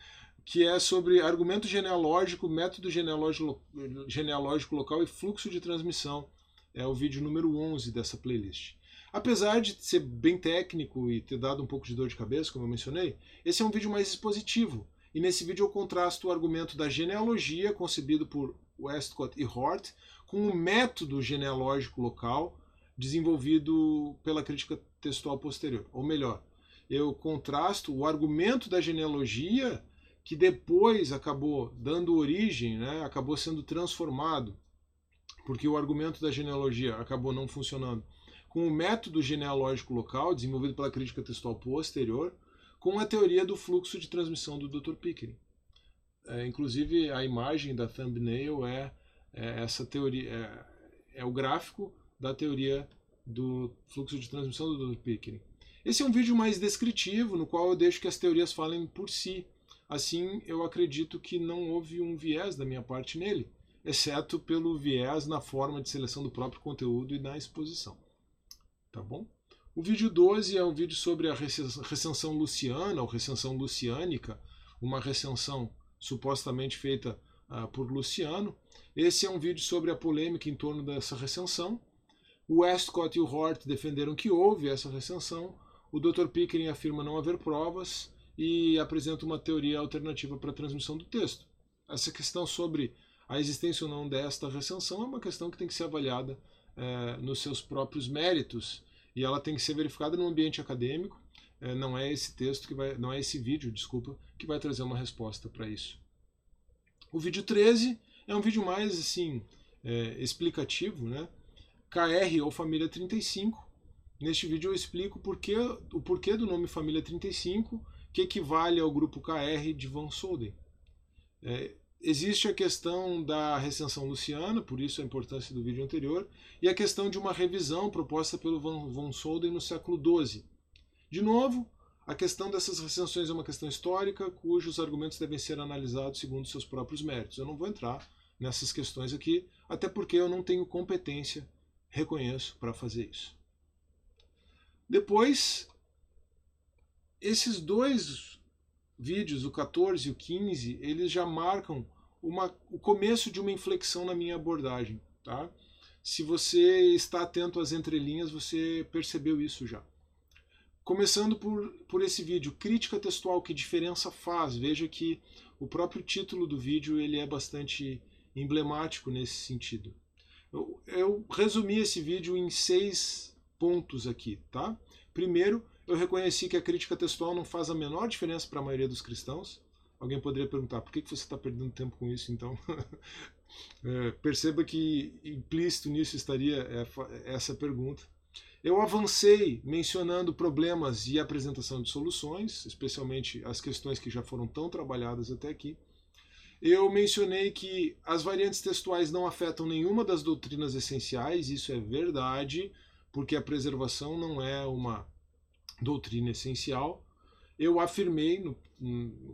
[SPEAKER 1] que é sobre argumento genealógico, método genealógico, genealógico local e fluxo de transmissão. É o vídeo número 11 dessa playlist. Apesar de ser bem técnico e ter dado um pouco de dor de cabeça, como eu mencionei, esse é um vídeo mais expositivo. E nesse vídeo eu contrasto o argumento da genealogia, concebido por Westcott e Hort, com o método genealógico local, desenvolvido pela crítica textual posterior. Ou melhor, eu contrasto o argumento da genealogia, que depois acabou dando origem, né, acabou sendo transformado, porque o argumento da genealogia acabou não funcionando com o método genealógico local, desenvolvido pela crítica textual posterior, com a teoria do fluxo de transmissão do Dr. Pickering. É, inclusive, a imagem da thumbnail é, é essa teoria, é, é, o gráfico da teoria do fluxo de transmissão do. Pickering. Esse é um vídeo mais descritivo, no qual eu deixo que as teorias falem por si. Assim, eu acredito que não houve um viés da minha parte nele, exceto pelo viés na forma de seleção do próprio conteúdo e na exposição. Tá bom? O vídeo 12 é um vídeo sobre a recensão luciana, ou recensão luciânica, uma recensão supostamente feita uh, por Luciano. Esse é um vídeo sobre a polêmica em torno dessa recensão. O Westcott e o Hort defenderam que houve essa recensão. O Dr. Pickering afirma não haver provas e apresenta uma teoria alternativa para a transmissão do texto. Essa questão sobre a existência ou não desta recensão é uma questão que tem que ser avaliada é, nos seus próprios méritos e ela tem que ser verificada no ambiente acadêmico. É, não é esse texto que vai, não é esse vídeo, desculpa, que vai trazer uma resposta para isso. O vídeo 13 é um vídeo mais assim é, explicativo, né? KR ou família 35. Neste vídeo eu explico porquê, o porquê do nome família 35, que equivale ao grupo KR de Van Soden. É, Existe a questão da recensão luciana, por isso a importância do vídeo anterior, e a questão de uma revisão proposta pelo von Soden no século XII. De novo, a questão dessas recensões é uma questão histórica, cujos argumentos devem ser analisados segundo seus próprios méritos. Eu não vou entrar nessas questões aqui, até porque eu não tenho competência, reconheço, para fazer isso. Depois, esses dois vídeos, o 14 e o 15, eles já marcam uma, o começo de uma inflexão na minha abordagem. Tá? Se você está atento às entrelinhas, você percebeu isso já. Começando por, por esse vídeo, crítica textual, que diferença faz? Veja que o próprio título do vídeo ele é bastante emblemático nesse sentido. Eu, eu resumi esse vídeo em seis pontos aqui. Tá? Primeiro, eu reconheci que a crítica textual não faz a menor diferença para a maioria dos cristãos. Alguém poderia perguntar, por que você está perdendo tempo com isso então? é, perceba que implícito nisso estaria essa pergunta. Eu avancei mencionando problemas e apresentação de soluções, especialmente as questões que já foram tão trabalhadas até aqui. Eu mencionei que as variantes textuais não afetam nenhuma das doutrinas essenciais, isso é verdade, porque a preservação não é uma doutrina essencial, eu afirmei, no,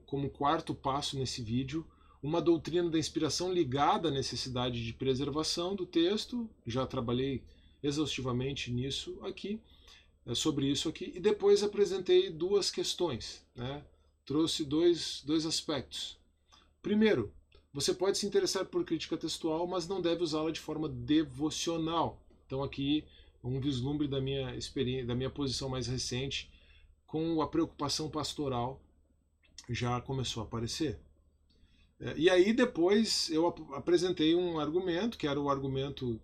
[SPEAKER 1] como quarto passo nesse vídeo, uma doutrina da inspiração ligada à necessidade de preservação do texto. Já trabalhei exaustivamente nisso aqui, é, sobre isso aqui, e depois apresentei duas questões. Né? Trouxe dois, dois aspectos. Primeiro, você pode se interessar por crítica textual, mas não deve usá-la de forma devocional. Então aqui um vislumbre da minha experiência, da minha posição mais recente, com a preocupação pastoral já começou a aparecer. É, e aí depois eu apresentei um argumento, que era o argumento,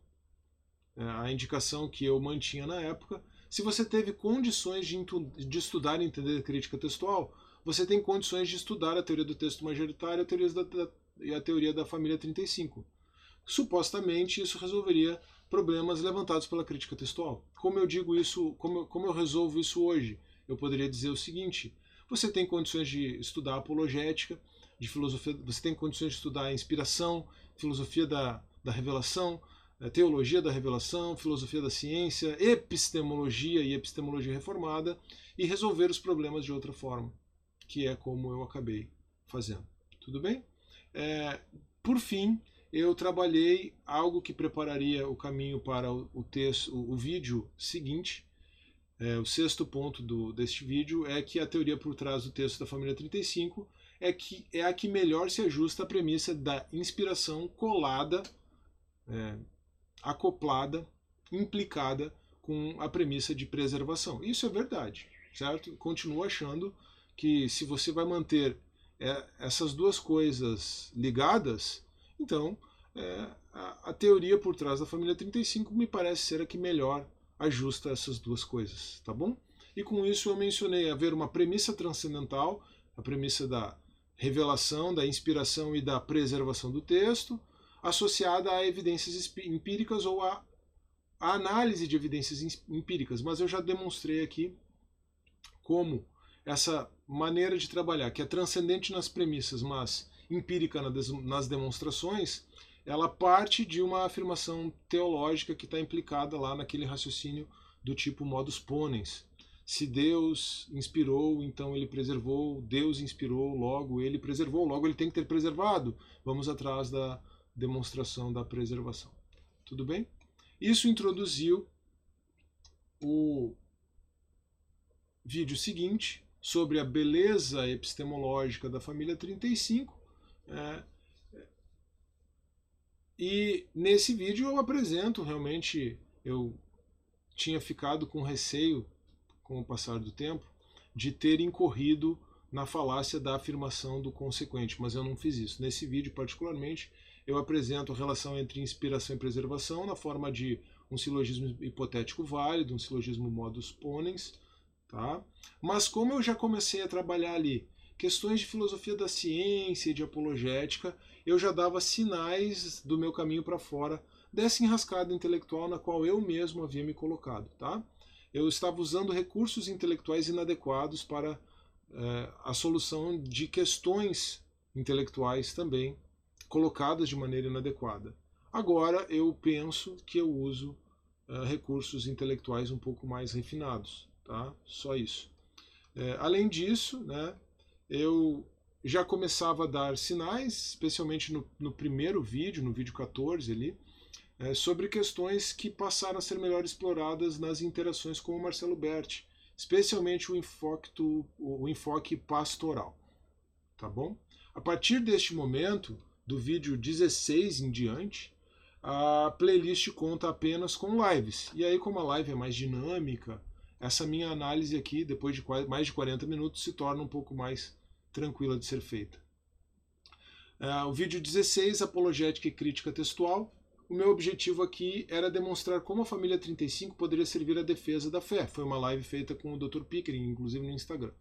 [SPEAKER 1] é, a indicação que eu mantinha na época. Se você teve condições de, de estudar e entender crítica textual, você tem condições de estudar a teoria do texto majoritário e a teoria da família 35. Supostamente isso resolveria problemas levantados pela crítica textual. Como eu digo isso, como, como eu resolvo isso hoje? Eu poderia dizer o seguinte: você tem condições de estudar apologética, de filosofia, você tem condições de estudar a inspiração, filosofia da, da revelação, eh, teologia da revelação, filosofia da ciência, epistemologia e epistemologia reformada e resolver os problemas de outra forma, que é como eu acabei fazendo. Tudo bem? É, por fim, eu trabalhei algo que prepararia o caminho para o, texto, o, vídeo seguinte. É, o sexto ponto do, deste vídeo é que a teoria por trás do texto da família 35 é, que, é a que melhor se ajusta à premissa da inspiração colada, é, acoplada, implicada com a premissa de preservação. Isso é verdade, certo? Continuo achando que se você vai manter é, essas duas coisas ligadas, então, é, a, a, teoria por trás da família 35 me parece ser a que melhor ajusta essas duas coisas, tá bom? E com isso eu mencionei haver uma premissa transcendental, a premissa da revelação, da inspiração e da preservação do texto, associada a evidências empíricas ou a, a análise de evidências empíricas. Mas eu já demonstrei aqui como essa maneira de trabalhar, que é transcendente nas premissas, mas empírica nas demonstrações, ela parte de uma afirmação teológica que está implicada lá naquele raciocínio do tipo modus ponens. se Deus inspirou, então ele preservou, Deus inspirou, logo ele preservou, logo ele tem que ter preservado. Vamos atrás da demonstração da preservação. Tudo bem? Isso introduziu o vídeo seguinte sobre a beleza epistemológica da família 35. É, e nesse vídeo eu apresento realmente, eu tinha ficado com receio com o passar do tempo, de ter incorrido na falácia da afirmação do consequente, mas eu não fiz isso. Nesse vídeo, particularmente, eu apresento a relação entre inspiração e preservação na forma de um silogismo hipotético válido, um silogismo modus ponens, tá? Mas como eu já comecei a trabalhar ali questões de filosofia da ciência e de apologética, eu já dava sinais do meu caminho para fora dessa enrascada intelectual na qual eu mesmo havia me colocado, tá? eu estava usando recursos intelectuais inadequados para é, a solução de questões intelectuais também colocadas de maneira inadequada. Agora eu penso que eu uso é, recursos intelectuais um pouco mais refinados, tá? Só isso. É, além disso, né, eu já começava a dar sinais, especialmente no, no primeiro vídeo, no vídeo 14 ali, é, sobre questões que passaram a ser melhor exploradas nas interações com o Marcelo Berti, especialmente o enfoque, o enfoque pastoral. Tá bom? A partir deste momento, do vídeo 16 em diante, a playlist conta apenas com lives. E aí, como a live é mais dinâmica, essa minha análise aqui, depois de mais de 40 minutos, se torna um pouco mais tranquila de ser feita. Uh, o vídeo 16, Apologética e Crítica Textual, o meu objetivo aqui era demonstrar como a família 35 poderia servir à defesa da fé. Foi uma live feita com o Dr. Pickering, inclusive no Instagram.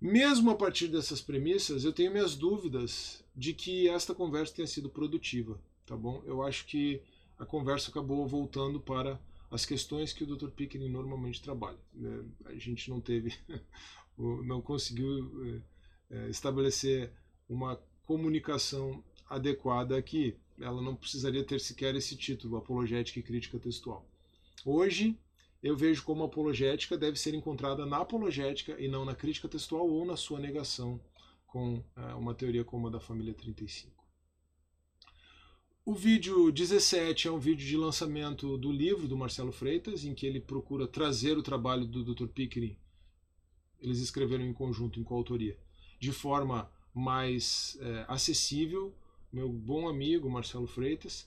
[SPEAKER 1] Mesmo a partir dessas premissas, eu tenho minhas dúvidas de que esta conversa tenha sido produtiva, tá bom? Eu acho que a conversa acabou voltando para as questões que o Dr. Pickering normalmente trabalha. Né? A gente não teve, não conseguiu é, é, estabelecer uma comunicação adequada aqui ela não precisaria ter sequer esse título, Apologética e Crítica Textual. Hoje, eu vejo como apologética deve ser encontrada na apologética e não na crítica textual ou na sua negação com é, uma teoria como a da família 35. O vídeo 17 é um vídeo de lançamento do livro do Marcelo Freitas, em que ele procura trazer o trabalho do Dr. Pickering, eles escreveram em conjunto, em coautoria, de forma mais é, acessível meu bom amigo Marcelo Freitas.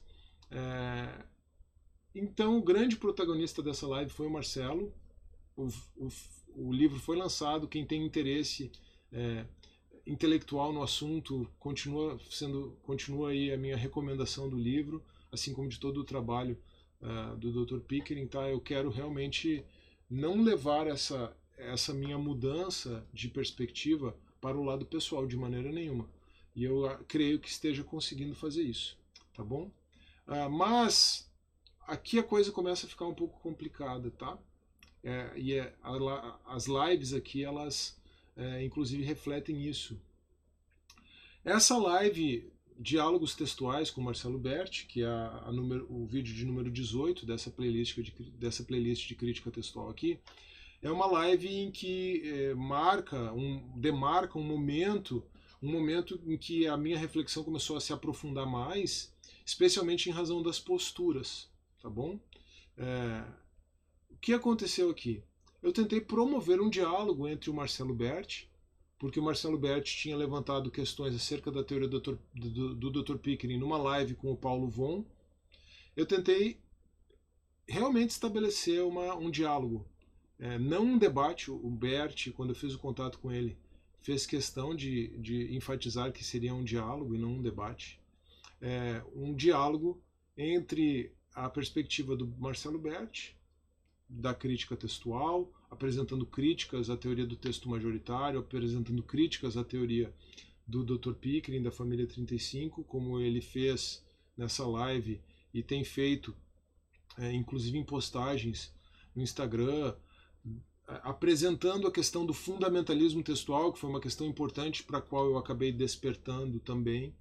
[SPEAKER 1] É... Então, o grande protagonista dessa live foi o Marcelo. O, o, o livro foi lançado. Quem tem interesse é, intelectual no assunto continua sendo continua aí a minha recomendação do livro, assim como de todo o trabalho uh, do Dr. Pickering. Tá? Eu quero realmente não levar essa essa minha mudança de perspectiva para o lado pessoal de maneira nenhuma. E eu ah, creio que esteja conseguindo fazer isso, tá bom? Uh, mas aqui a coisa começa a ficar um pouco complicada, tá? É, e é, a, as lives aqui, elas é, inclusive refletem isso. Essa live Diálogos Textuais com Marcelo Berti, que é a, a número, o vídeo de número 18 dessa playlist de, dessa playlist de crítica textual aqui, é uma live em que é, marca, um, demarca um momento um momento em que a minha reflexão começou a se aprofundar mais, especialmente em razão das posturas, tá bom? É, o que aconteceu aqui? Eu tentei promover um diálogo entre o Marcelo Berti, porque o Marcelo Berti tinha levantado questões acerca da teoria do Dr. Do, do Dr. Pickering numa live com o Paulo Von. Eu tentei realmente estabelecer uma, um diálogo, é, não um debate. O Berti, quando eu fiz o contato com ele, fez questão de, de enfatizar que seria um diálogo e não um debate. É, um diálogo entre a perspectiva do Marcelo Berti, da crítica textual, apresentando críticas à teoria do texto majoritário, apresentando críticas à teoria do Dr. Pickering, da família 35, como ele fez nessa live e tem feito, é, inclusive em postagens no Instagram, apresentando a questão do fundamentalismo textual, que foi uma questão importante para a qual eu acabei despertando também,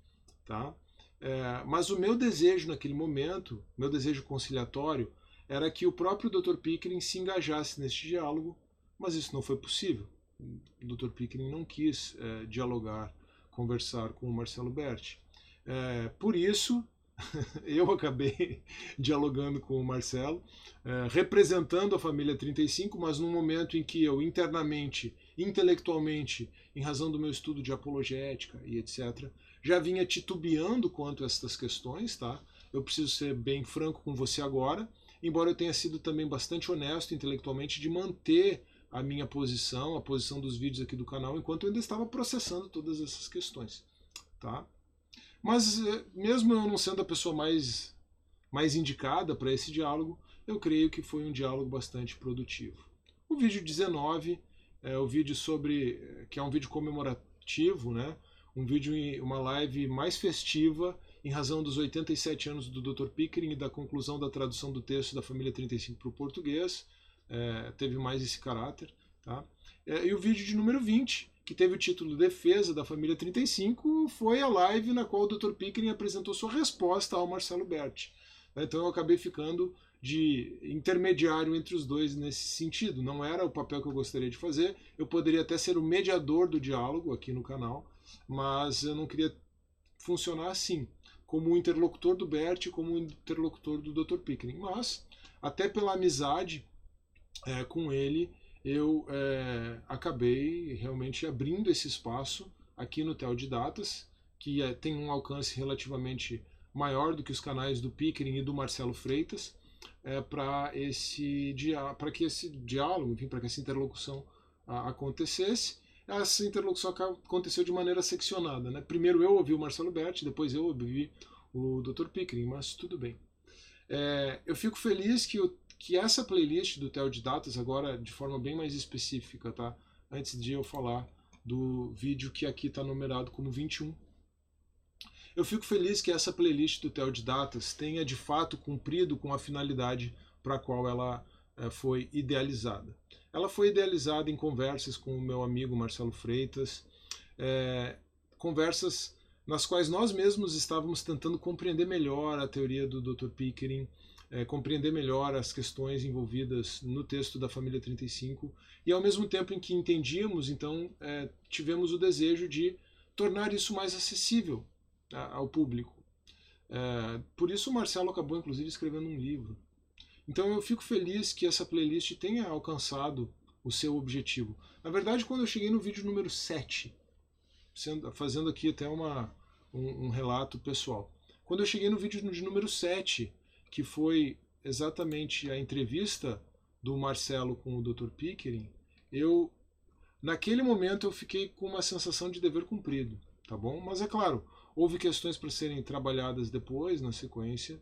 [SPEAKER 1] tá? É, mas o meu desejo naquele momento, meu desejo conciliatório, era que o próprio Dr. Pickering se engajasse neste diálogo mas isso não foi possível. O Dr. Pickering não quis é, dialogar, conversar com o Marcelo Berti. É, por isso, eu acabei dialogando com o Marcelo, é, representando a família 35, mas num momento em que eu internamente, intelectualmente, em razão do meu estudo de apologética e etc., já vinha titubeando quanto a estas questões, tá? Eu preciso ser bem franco com você agora, embora eu tenha sido também bastante honesto intelectualmente de manter a minha posição, a posição dos vídeos aqui do canal, enquanto eu ainda estava processando todas essas questões, tá? Mas eh, mesmo eu não sendo a pessoa mais mais indicada para esse diálogo, eu creio que foi um diálogo bastante produtivo. O vídeo 19 é o vídeo sobre que é um vídeo comemorativo, né? Um vídeo uma live mais festiva em razão dos 87 anos do Dr. Pickering e da conclusão da tradução do texto da família 35 para o português, é, teve mais esse caráter. Tá? É, e o vídeo de número 20, que teve o título Defesa da Família 35, foi a live na qual o Dr. Pickering apresentou sua resposta ao Marcelo Berti. Então eu acabei ficando de intermediário entre os dois nesse sentido. Não era o papel que eu gostaria de fazer. Eu poderia até ser o mediador do diálogo aqui no canal, mas eu não queria funcionar assim como interlocutor do Bert, como interlocutor do Dr. Pickering. Mas, até pela amizade é, com ele, eu é, acabei realmente abrindo esse espaço aqui no Tel de Datas, que é, tem um alcance relativamente maior do que os canais do Pickering e do Marcelo Freitas, é, para esse para que esse diálogo, enfim, para que essa interlocução a, acontecesse essa interlocução aconteceu de maneira seccionada. Né? Primeiro eu ouvi o Marcelo Berti, depois eu ouvi o Dr. Pickering, mas tudo bem. É, eu fico feliz que, eu, que essa playlist do Tel de Datas, agora de forma bem mais específica, tá? antes de eu falar do vídeo que aqui está numerado como 21. Eu fico feliz que essa playlist do Tel de Datas tenha de fato cumprido com a finalidade para a qual ela foi idealizada. Ela foi idealizada em conversas com o meu amigo Marcelo Freitas, é, conversas nas quais nós mesmos estávamos tentando compreender melhor a teoria do Dr. Pickering, é, compreender melhor as questões envolvidas no texto da família 35 e ao mesmo tempo em que entendíamos, então é, tivemos o desejo de tornar isso mais acessível a, ao público. Por isso o Marcelo acabou inclusive escrevendo um livro então eu fico feliz que essa playlist tenha alcançado o seu objetivo. Na verdade, quando eu cheguei no vídeo número 7, sendo, fazendo aqui até uma, um, um relato pessoal. Quando eu cheguei no vídeo de número 7, que foi exatamente a entrevista do Marcelo com o Dr. Pickering, eu naquele momento eu fiquei com uma sensação de dever cumprido, tá bom? Mas é claro, houve questões para serem trabalhadas depois na sequência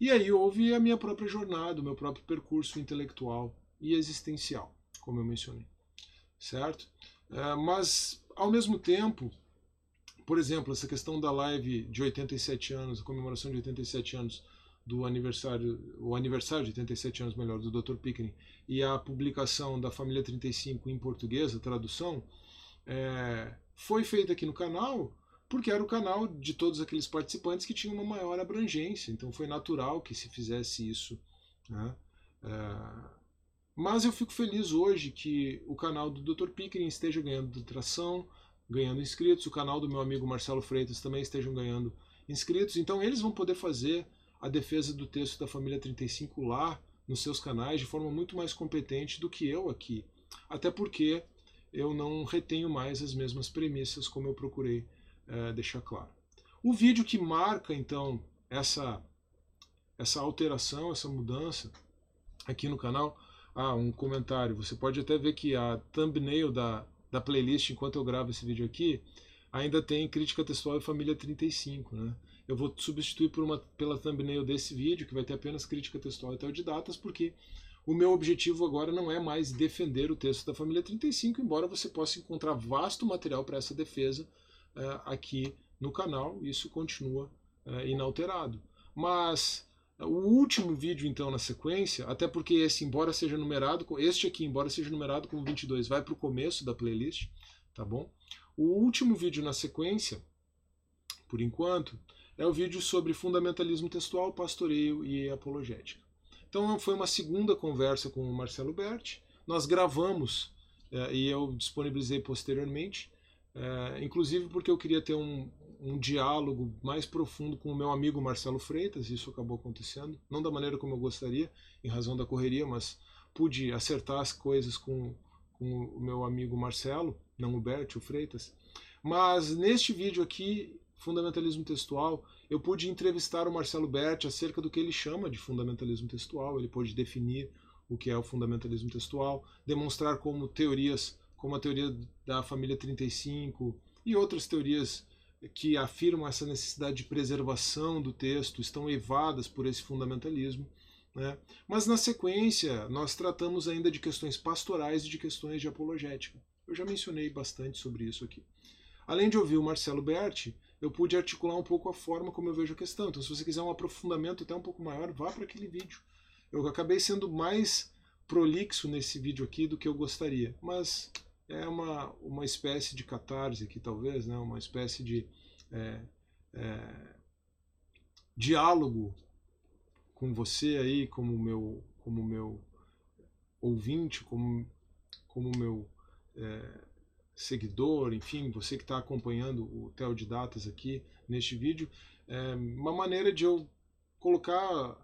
[SPEAKER 1] e aí houve a minha própria jornada, o meu próprio percurso intelectual e existencial, como eu mencionei. Certo? É, mas, ao mesmo tempo, por exemplo, essa questão da live de 87 anos, a comemoração de 87 anos do aniversário, o aniversário de 87 anos, melhor, do Dr. Pickering, e a publicação da Família 35 em português, a tradução, é, foi feita aqui no canal porque era o canal de todos aqueles participantes que tinha uma maior abrangência, então foi natural que se fizesse isso. Né? É... Mas eu fico feliz hoje que o canal do Dr. Pickering esteja ganhando tração, ganhando inscritos, o canal do meu amigo Marcelo Freitas também estejam ganhando inscritos, então eles vão poder fazer a defesa do texto da família 35 lá nos seus canais de forma muito mais competente do que eu aqui. Até porque eu não retenho mais as mesmas premissas como eu procurei é, deixar claro. O vídeo que marca então essa essa alteração, essa mudança aqui no canal, ah, um comentário. Você pode até ver que a thumbnail da, da playlist, enquanto eu gravo esse vídeo aqui, ainda tem crítica textual e família 35, né? Eu vou substituir por uma, pela thumbnail desse vídeo, que vai ter apenas crítica textual e de datas, porque o meu objetivo agora não é mais defender o texto da família 35, embora você possa encontrar vasto material para essa defesa aqui no canal, isso continua é, inalterado. Mas o último vídeo, então, na sequência, até porque esse, embora seja numerado, este aqui, embora seja numerado como 22, vai para o começo da playlist, tá bom? O último vídeo na sequência, por enquanto, é o vídeo sobre fundamentalismo textual, pastoreio e apologética. Então foi uma segunda conversa com o Marcelo Berti, nós gravamos e eu disponibilizei posteriormente, é, inclusive porque eu queria ter um, um diálogo mais profundo com o meu amigo Marcelo Freitas, isso acabou acontecendo, não da maneira como eu gostaria, em razão da correria, mas pude acertar as coisas com, com o meu amigo Marcelo, não o Bert, o Freitas. Mas neste vídeo aqui, Fundamentalismo Textual, eu pude entrevistar o Marcelo Berti acerca do que ele chama de fundamentalismo textual, ele pôde definir o que é o fundamentalismo textual, demonstrar como teorias, como a teoria da família 35 e outras teorias que afirmam essa necessidade de preservação do texto estão evadas por esse fundamentalismo. Né? Mas na sequência, nós tratamos ainda de questões pastorais e de questões de apologética. Eu já mencionei bastante sobre isso aqui. Além de ouvir o Marcelo Berti, eu pude articular um pouco a forma como eu vejo a questão. Então, se você quiser um aprofundamento até um pouco maior, vá para aquele vídeo. Eu acabei sendo mais prolixo nesse vídeo aqui do que eu gostaria, mas é uma, uma espécie de catarse aqui, talvez, né? uma espécie de é, é, diálogo com você aí, como meu, como meu ouvinte, como, como meu é, seguidor, enfim, você que está acompanhando o Theo de Datas aqui neste vídeo, é uma maneira de eu colocar,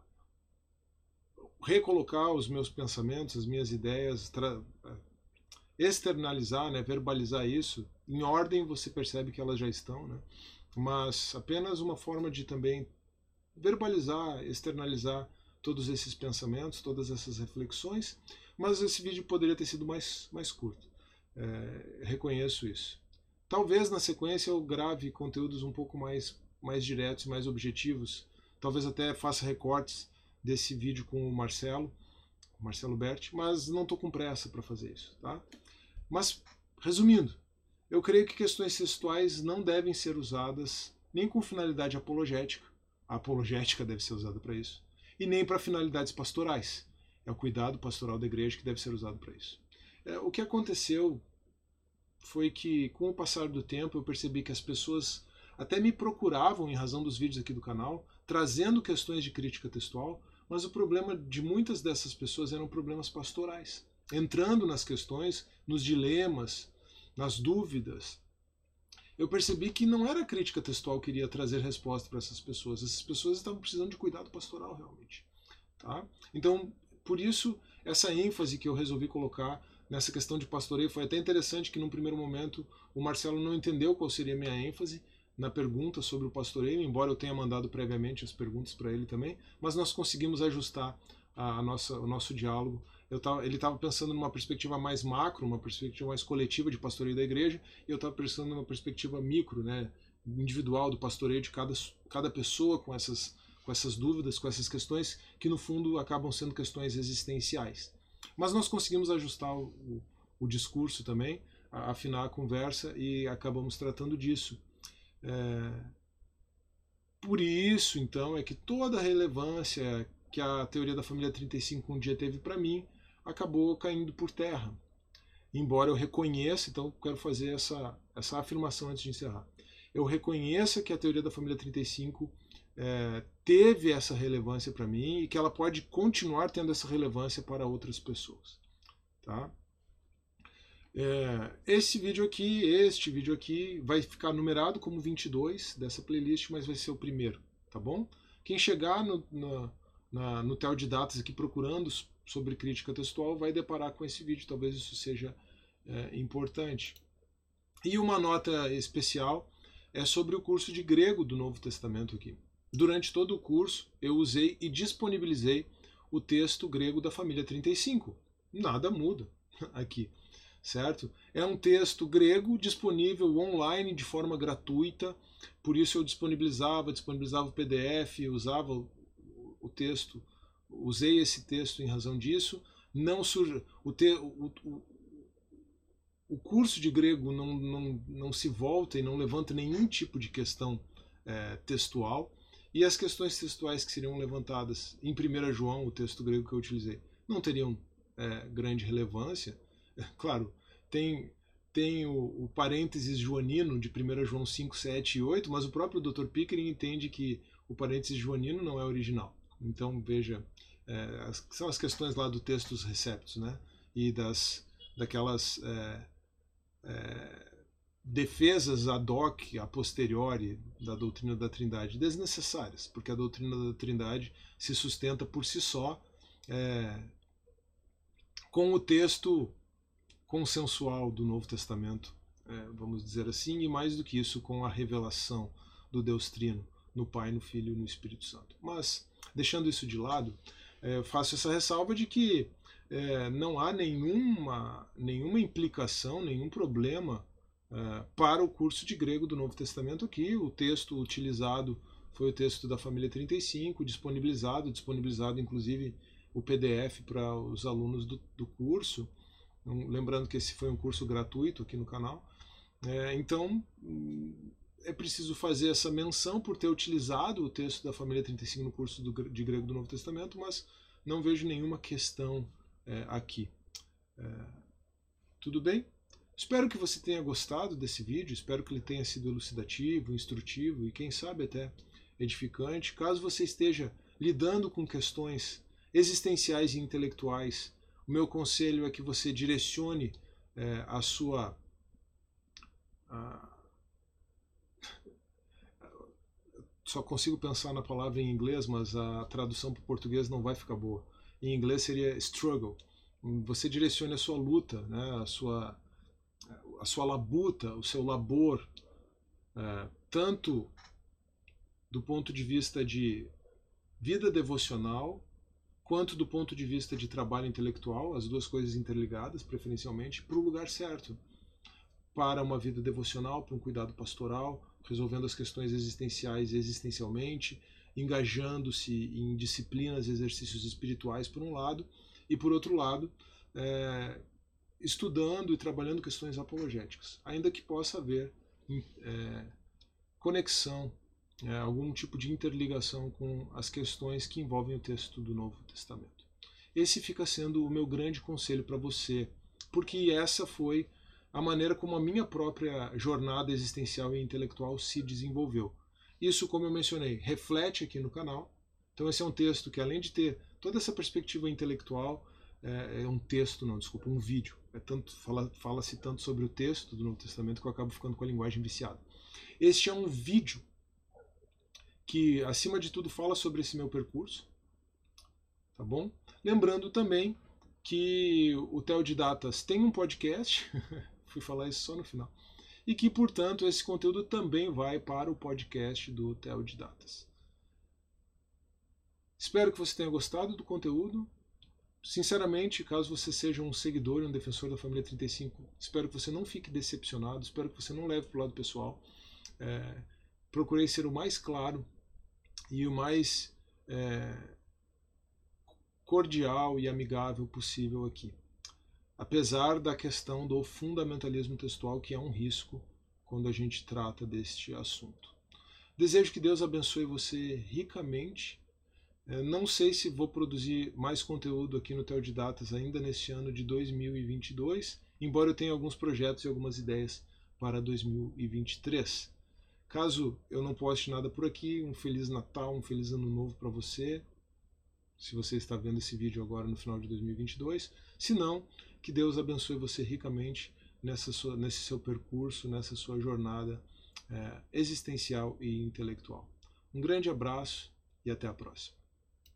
[SPEAKER 1] recolocar os meus pensamentos, as minhas ideias, externalizar, né, verbalizar isso. Em ordem você percebe que elas já estão, né? mas apenas uma forma de também verbalizar, externalizar todos esses pensamentos, todas essas reflexões, mas esse vídeo poderia ter sido mais, mais curto. É, reconheço isso. Talvez na sequência eu grave conteúdos um pouco mais, mais diretos, mais objetivos. Talvez até faça recortes desse vídeo com o Marcelo, Marcelo Berti, mas não estou com pressa para fazer isso. Tá? Mas, resumindo, eu creio que questões textuais não devem ser usadas nem com finalidade apologética, a apologética deve ser usada para isso, e nem para finalidades pastorais. É o cuidado pastoral da igreja que deve ser usado para isso. É, o que aconteceu foi que, com o passar do tempo, eu percebi que as pessoas até me procuravam em razão dos vídeos aqui do canal, trazendo questões de crítica textual, mas o problema de muitas dessas pessoas eram problemas pastorais, entrando nas questões, nos dilemas, nas dúvidas. Eu percebi que não era a crítica textual que iria trazer resposta para essas pessoas. Essas pessoas estavam precisando de cuidado pastoral realmente. Tá? Então, por isso, essa ênfase que eu resolvi colocar nessa questão de pastoreio. Foi até interessante que, num primeiro momento, o Marcelo não entendeu qual seria a minha ênfase na pergunta sobre o pastoreio, embora eu tenha mandado previamente as perguntas para ele também, mas nós conseguimos ajustar a nossa, o nosso diálogo. Tava, ele estava pensando numa perspectiva mais macro, uma perspectiva mais coletiva de pastoreio da igreja, e eu estava pensando numa perspectiva micro, né, individual do pastoreio de cada, cada pessoa com essas, com essas dúvidas, com essas questões que no fundo acabam sendo questões existenciais. Mas nós conseguimos ajustar o, o, o discurso também, afinar a conversa e acabamos tratando disso. É, por isso, então, é que toda a relevância que a teoria da família 35 um dia teve para mim acabou caindo por terra. Embora eu reconheça, então quero fazer essa, essa afirmação antes de encerrar. Eu reconheça que a teoria da família 35 é, teve essa relevância para mim e que ela pode continuar tendo essa relevância para outras pessoas. Tá? É, esse vídeo aqui, este vídeo aqui, vai ficar numerado como 22 dessa playlist, mas vai ser o primeiro, tá bom? Quem chegar no, no, na, no Tel de Datas aqui procurando sobre crítica textual vai deparar com esse vídeo, talvez isso seja é, importante. E uma nota especial é sobre o curso de grego do Novo Testamento aqui. Durante todo o curso, eu usei e disponibilizei o texto grego da família 35. Nada muda aqui, certo? É um texto grego disponível online de forma gratuita, por isso eu disponibilizava, disponibilizava o PDF, usava o texto, usei esse texto em razão disso. Não surge o, te, o, o, o curso de grego não, não, não se volta e não levanta nenhum tipo de questão é, textual. E as questões textuais que seriam levantadas em 1 João, o texto grego que eu utilizei, não teriam é, grande relevância. Claro, tem, tem o, o, parênteses joanino de 1 João 5, 7 e 8, mas o próprio Dr. Pickering entende que o parênteses joanino não é original. Então, veja, é, as, são as questões lá do texto dos receptos, né? e das daquelas é, é, defesas ad hoc, a posteriori da doutrina da Trindade, desnecessárias, porque a doutrina da Trindade se sustenta por si só é, com o texto consensual do Novo Testamento, é, vamos dizer assim, e mais do que isso, com a revelação do Deus Trino no Pai, no Filho e no Espírito Santo. Mas, deixando isso de lado, é, faço essa ressalva de que é, não há nenhuma, nenhuma implicação, nenhum problema é, para o curso de grego do Novo Testamento aqui. O texto utilizado foi o texto da família 35, disponibilizado, disponibilizado inclusive o PDF para os alunos do, do curso. Lembrando que esse foi um curso gratuito aqui no canal. É, então, é preciso fazer essa menção por ter utilizado o texto da família 35 no curso do, de grego do Novo Testamento, mas não vejo nenhuma questão é, aqui. É, tudo bem? Espero que você tenha gostado desse vídeo, espero que ele tenha sido elucidativo, instrutivo e quem sabe até edificante. Caso você esteja lidando com questões existenciais e intelectuais, o meu conselho é que você direcione é, a sua a, só consigo pensar na palavra em inglês, mas a tradução para o português não vai ficar boa. Em inglês seria struggle. Você direcione a sua luta, né, a, sua, a sua labuta, o seu labor, é, tanto do ponto de vista de vida devocional, quanto do ponto de vista de trabalho intelectual, as duas coisas interligadas, preferencialmente, para o lugar certo. Para uma vida devocional, para um cuidado pastoral, resolvendo as questões existenciais existencialmente, engajando-se em disciplinas e exercícios espirituais, por um lado, e por outro lado, é, estudando e trabalhando questões apologéticas, ainda que possa haver é, conexão, é, algum tipo de interligação com as questões que envolvem o texto do Novo Testamento. Esse fica sendo o meu grande conselho para você, porque essa foi a maneira como a minha própria jornada existencial e intelectual se desenvolveu. Isso, como eu mencionei, reflete aqui no canal. Então, esse é um texto que, além de ter toda essa perspectiva intelectual, é, é um texto, não, desculpa, um vídeo. É tanto fala-se fala tanto sobre o texto do Novo Testamento que eu acabo ficando com a linguagem viciada. Este é um vídeo que, acima de tudo, fala sobre esse meu percurso, tá bom? Lembrando também que o Teodidatas tem um podcast fui falar isso só no final. E que, portanto, esse conteúdo também vai para o podcast do Theo de Datas. Espero que você tenha gostado do conteúdo. Sinceramente, caso você seja um seguidor e um defensor da família 35, espero que você não fique decepcionado, espero que você não leve para o lado pessoal. É, procurei ser o mais claro e o mais é, cordial e amigável possível aqui apesar da questão do fundamentalismo textual, que é um risco quando a gente trata deste assunto. Desejo que Deus abençoe você ricamente. É, não sei se vou produzir mais conteúdo aqui no Teodidatas ainda neste ano de 2022, embora eu tenha alguns projetos e algumas ideias para 2023. Caso eu não poste nada por aqui, um Feliz Natal, um Feliz Ano Novo para você, se você está vendo esse vídeo agora no final de 2022. Se não, que Deus abençoe você ricamente nessa sua, nesse seu percurso, nessa sua jornada é, existencial e intelectual. Um grande abraço e até a próxima.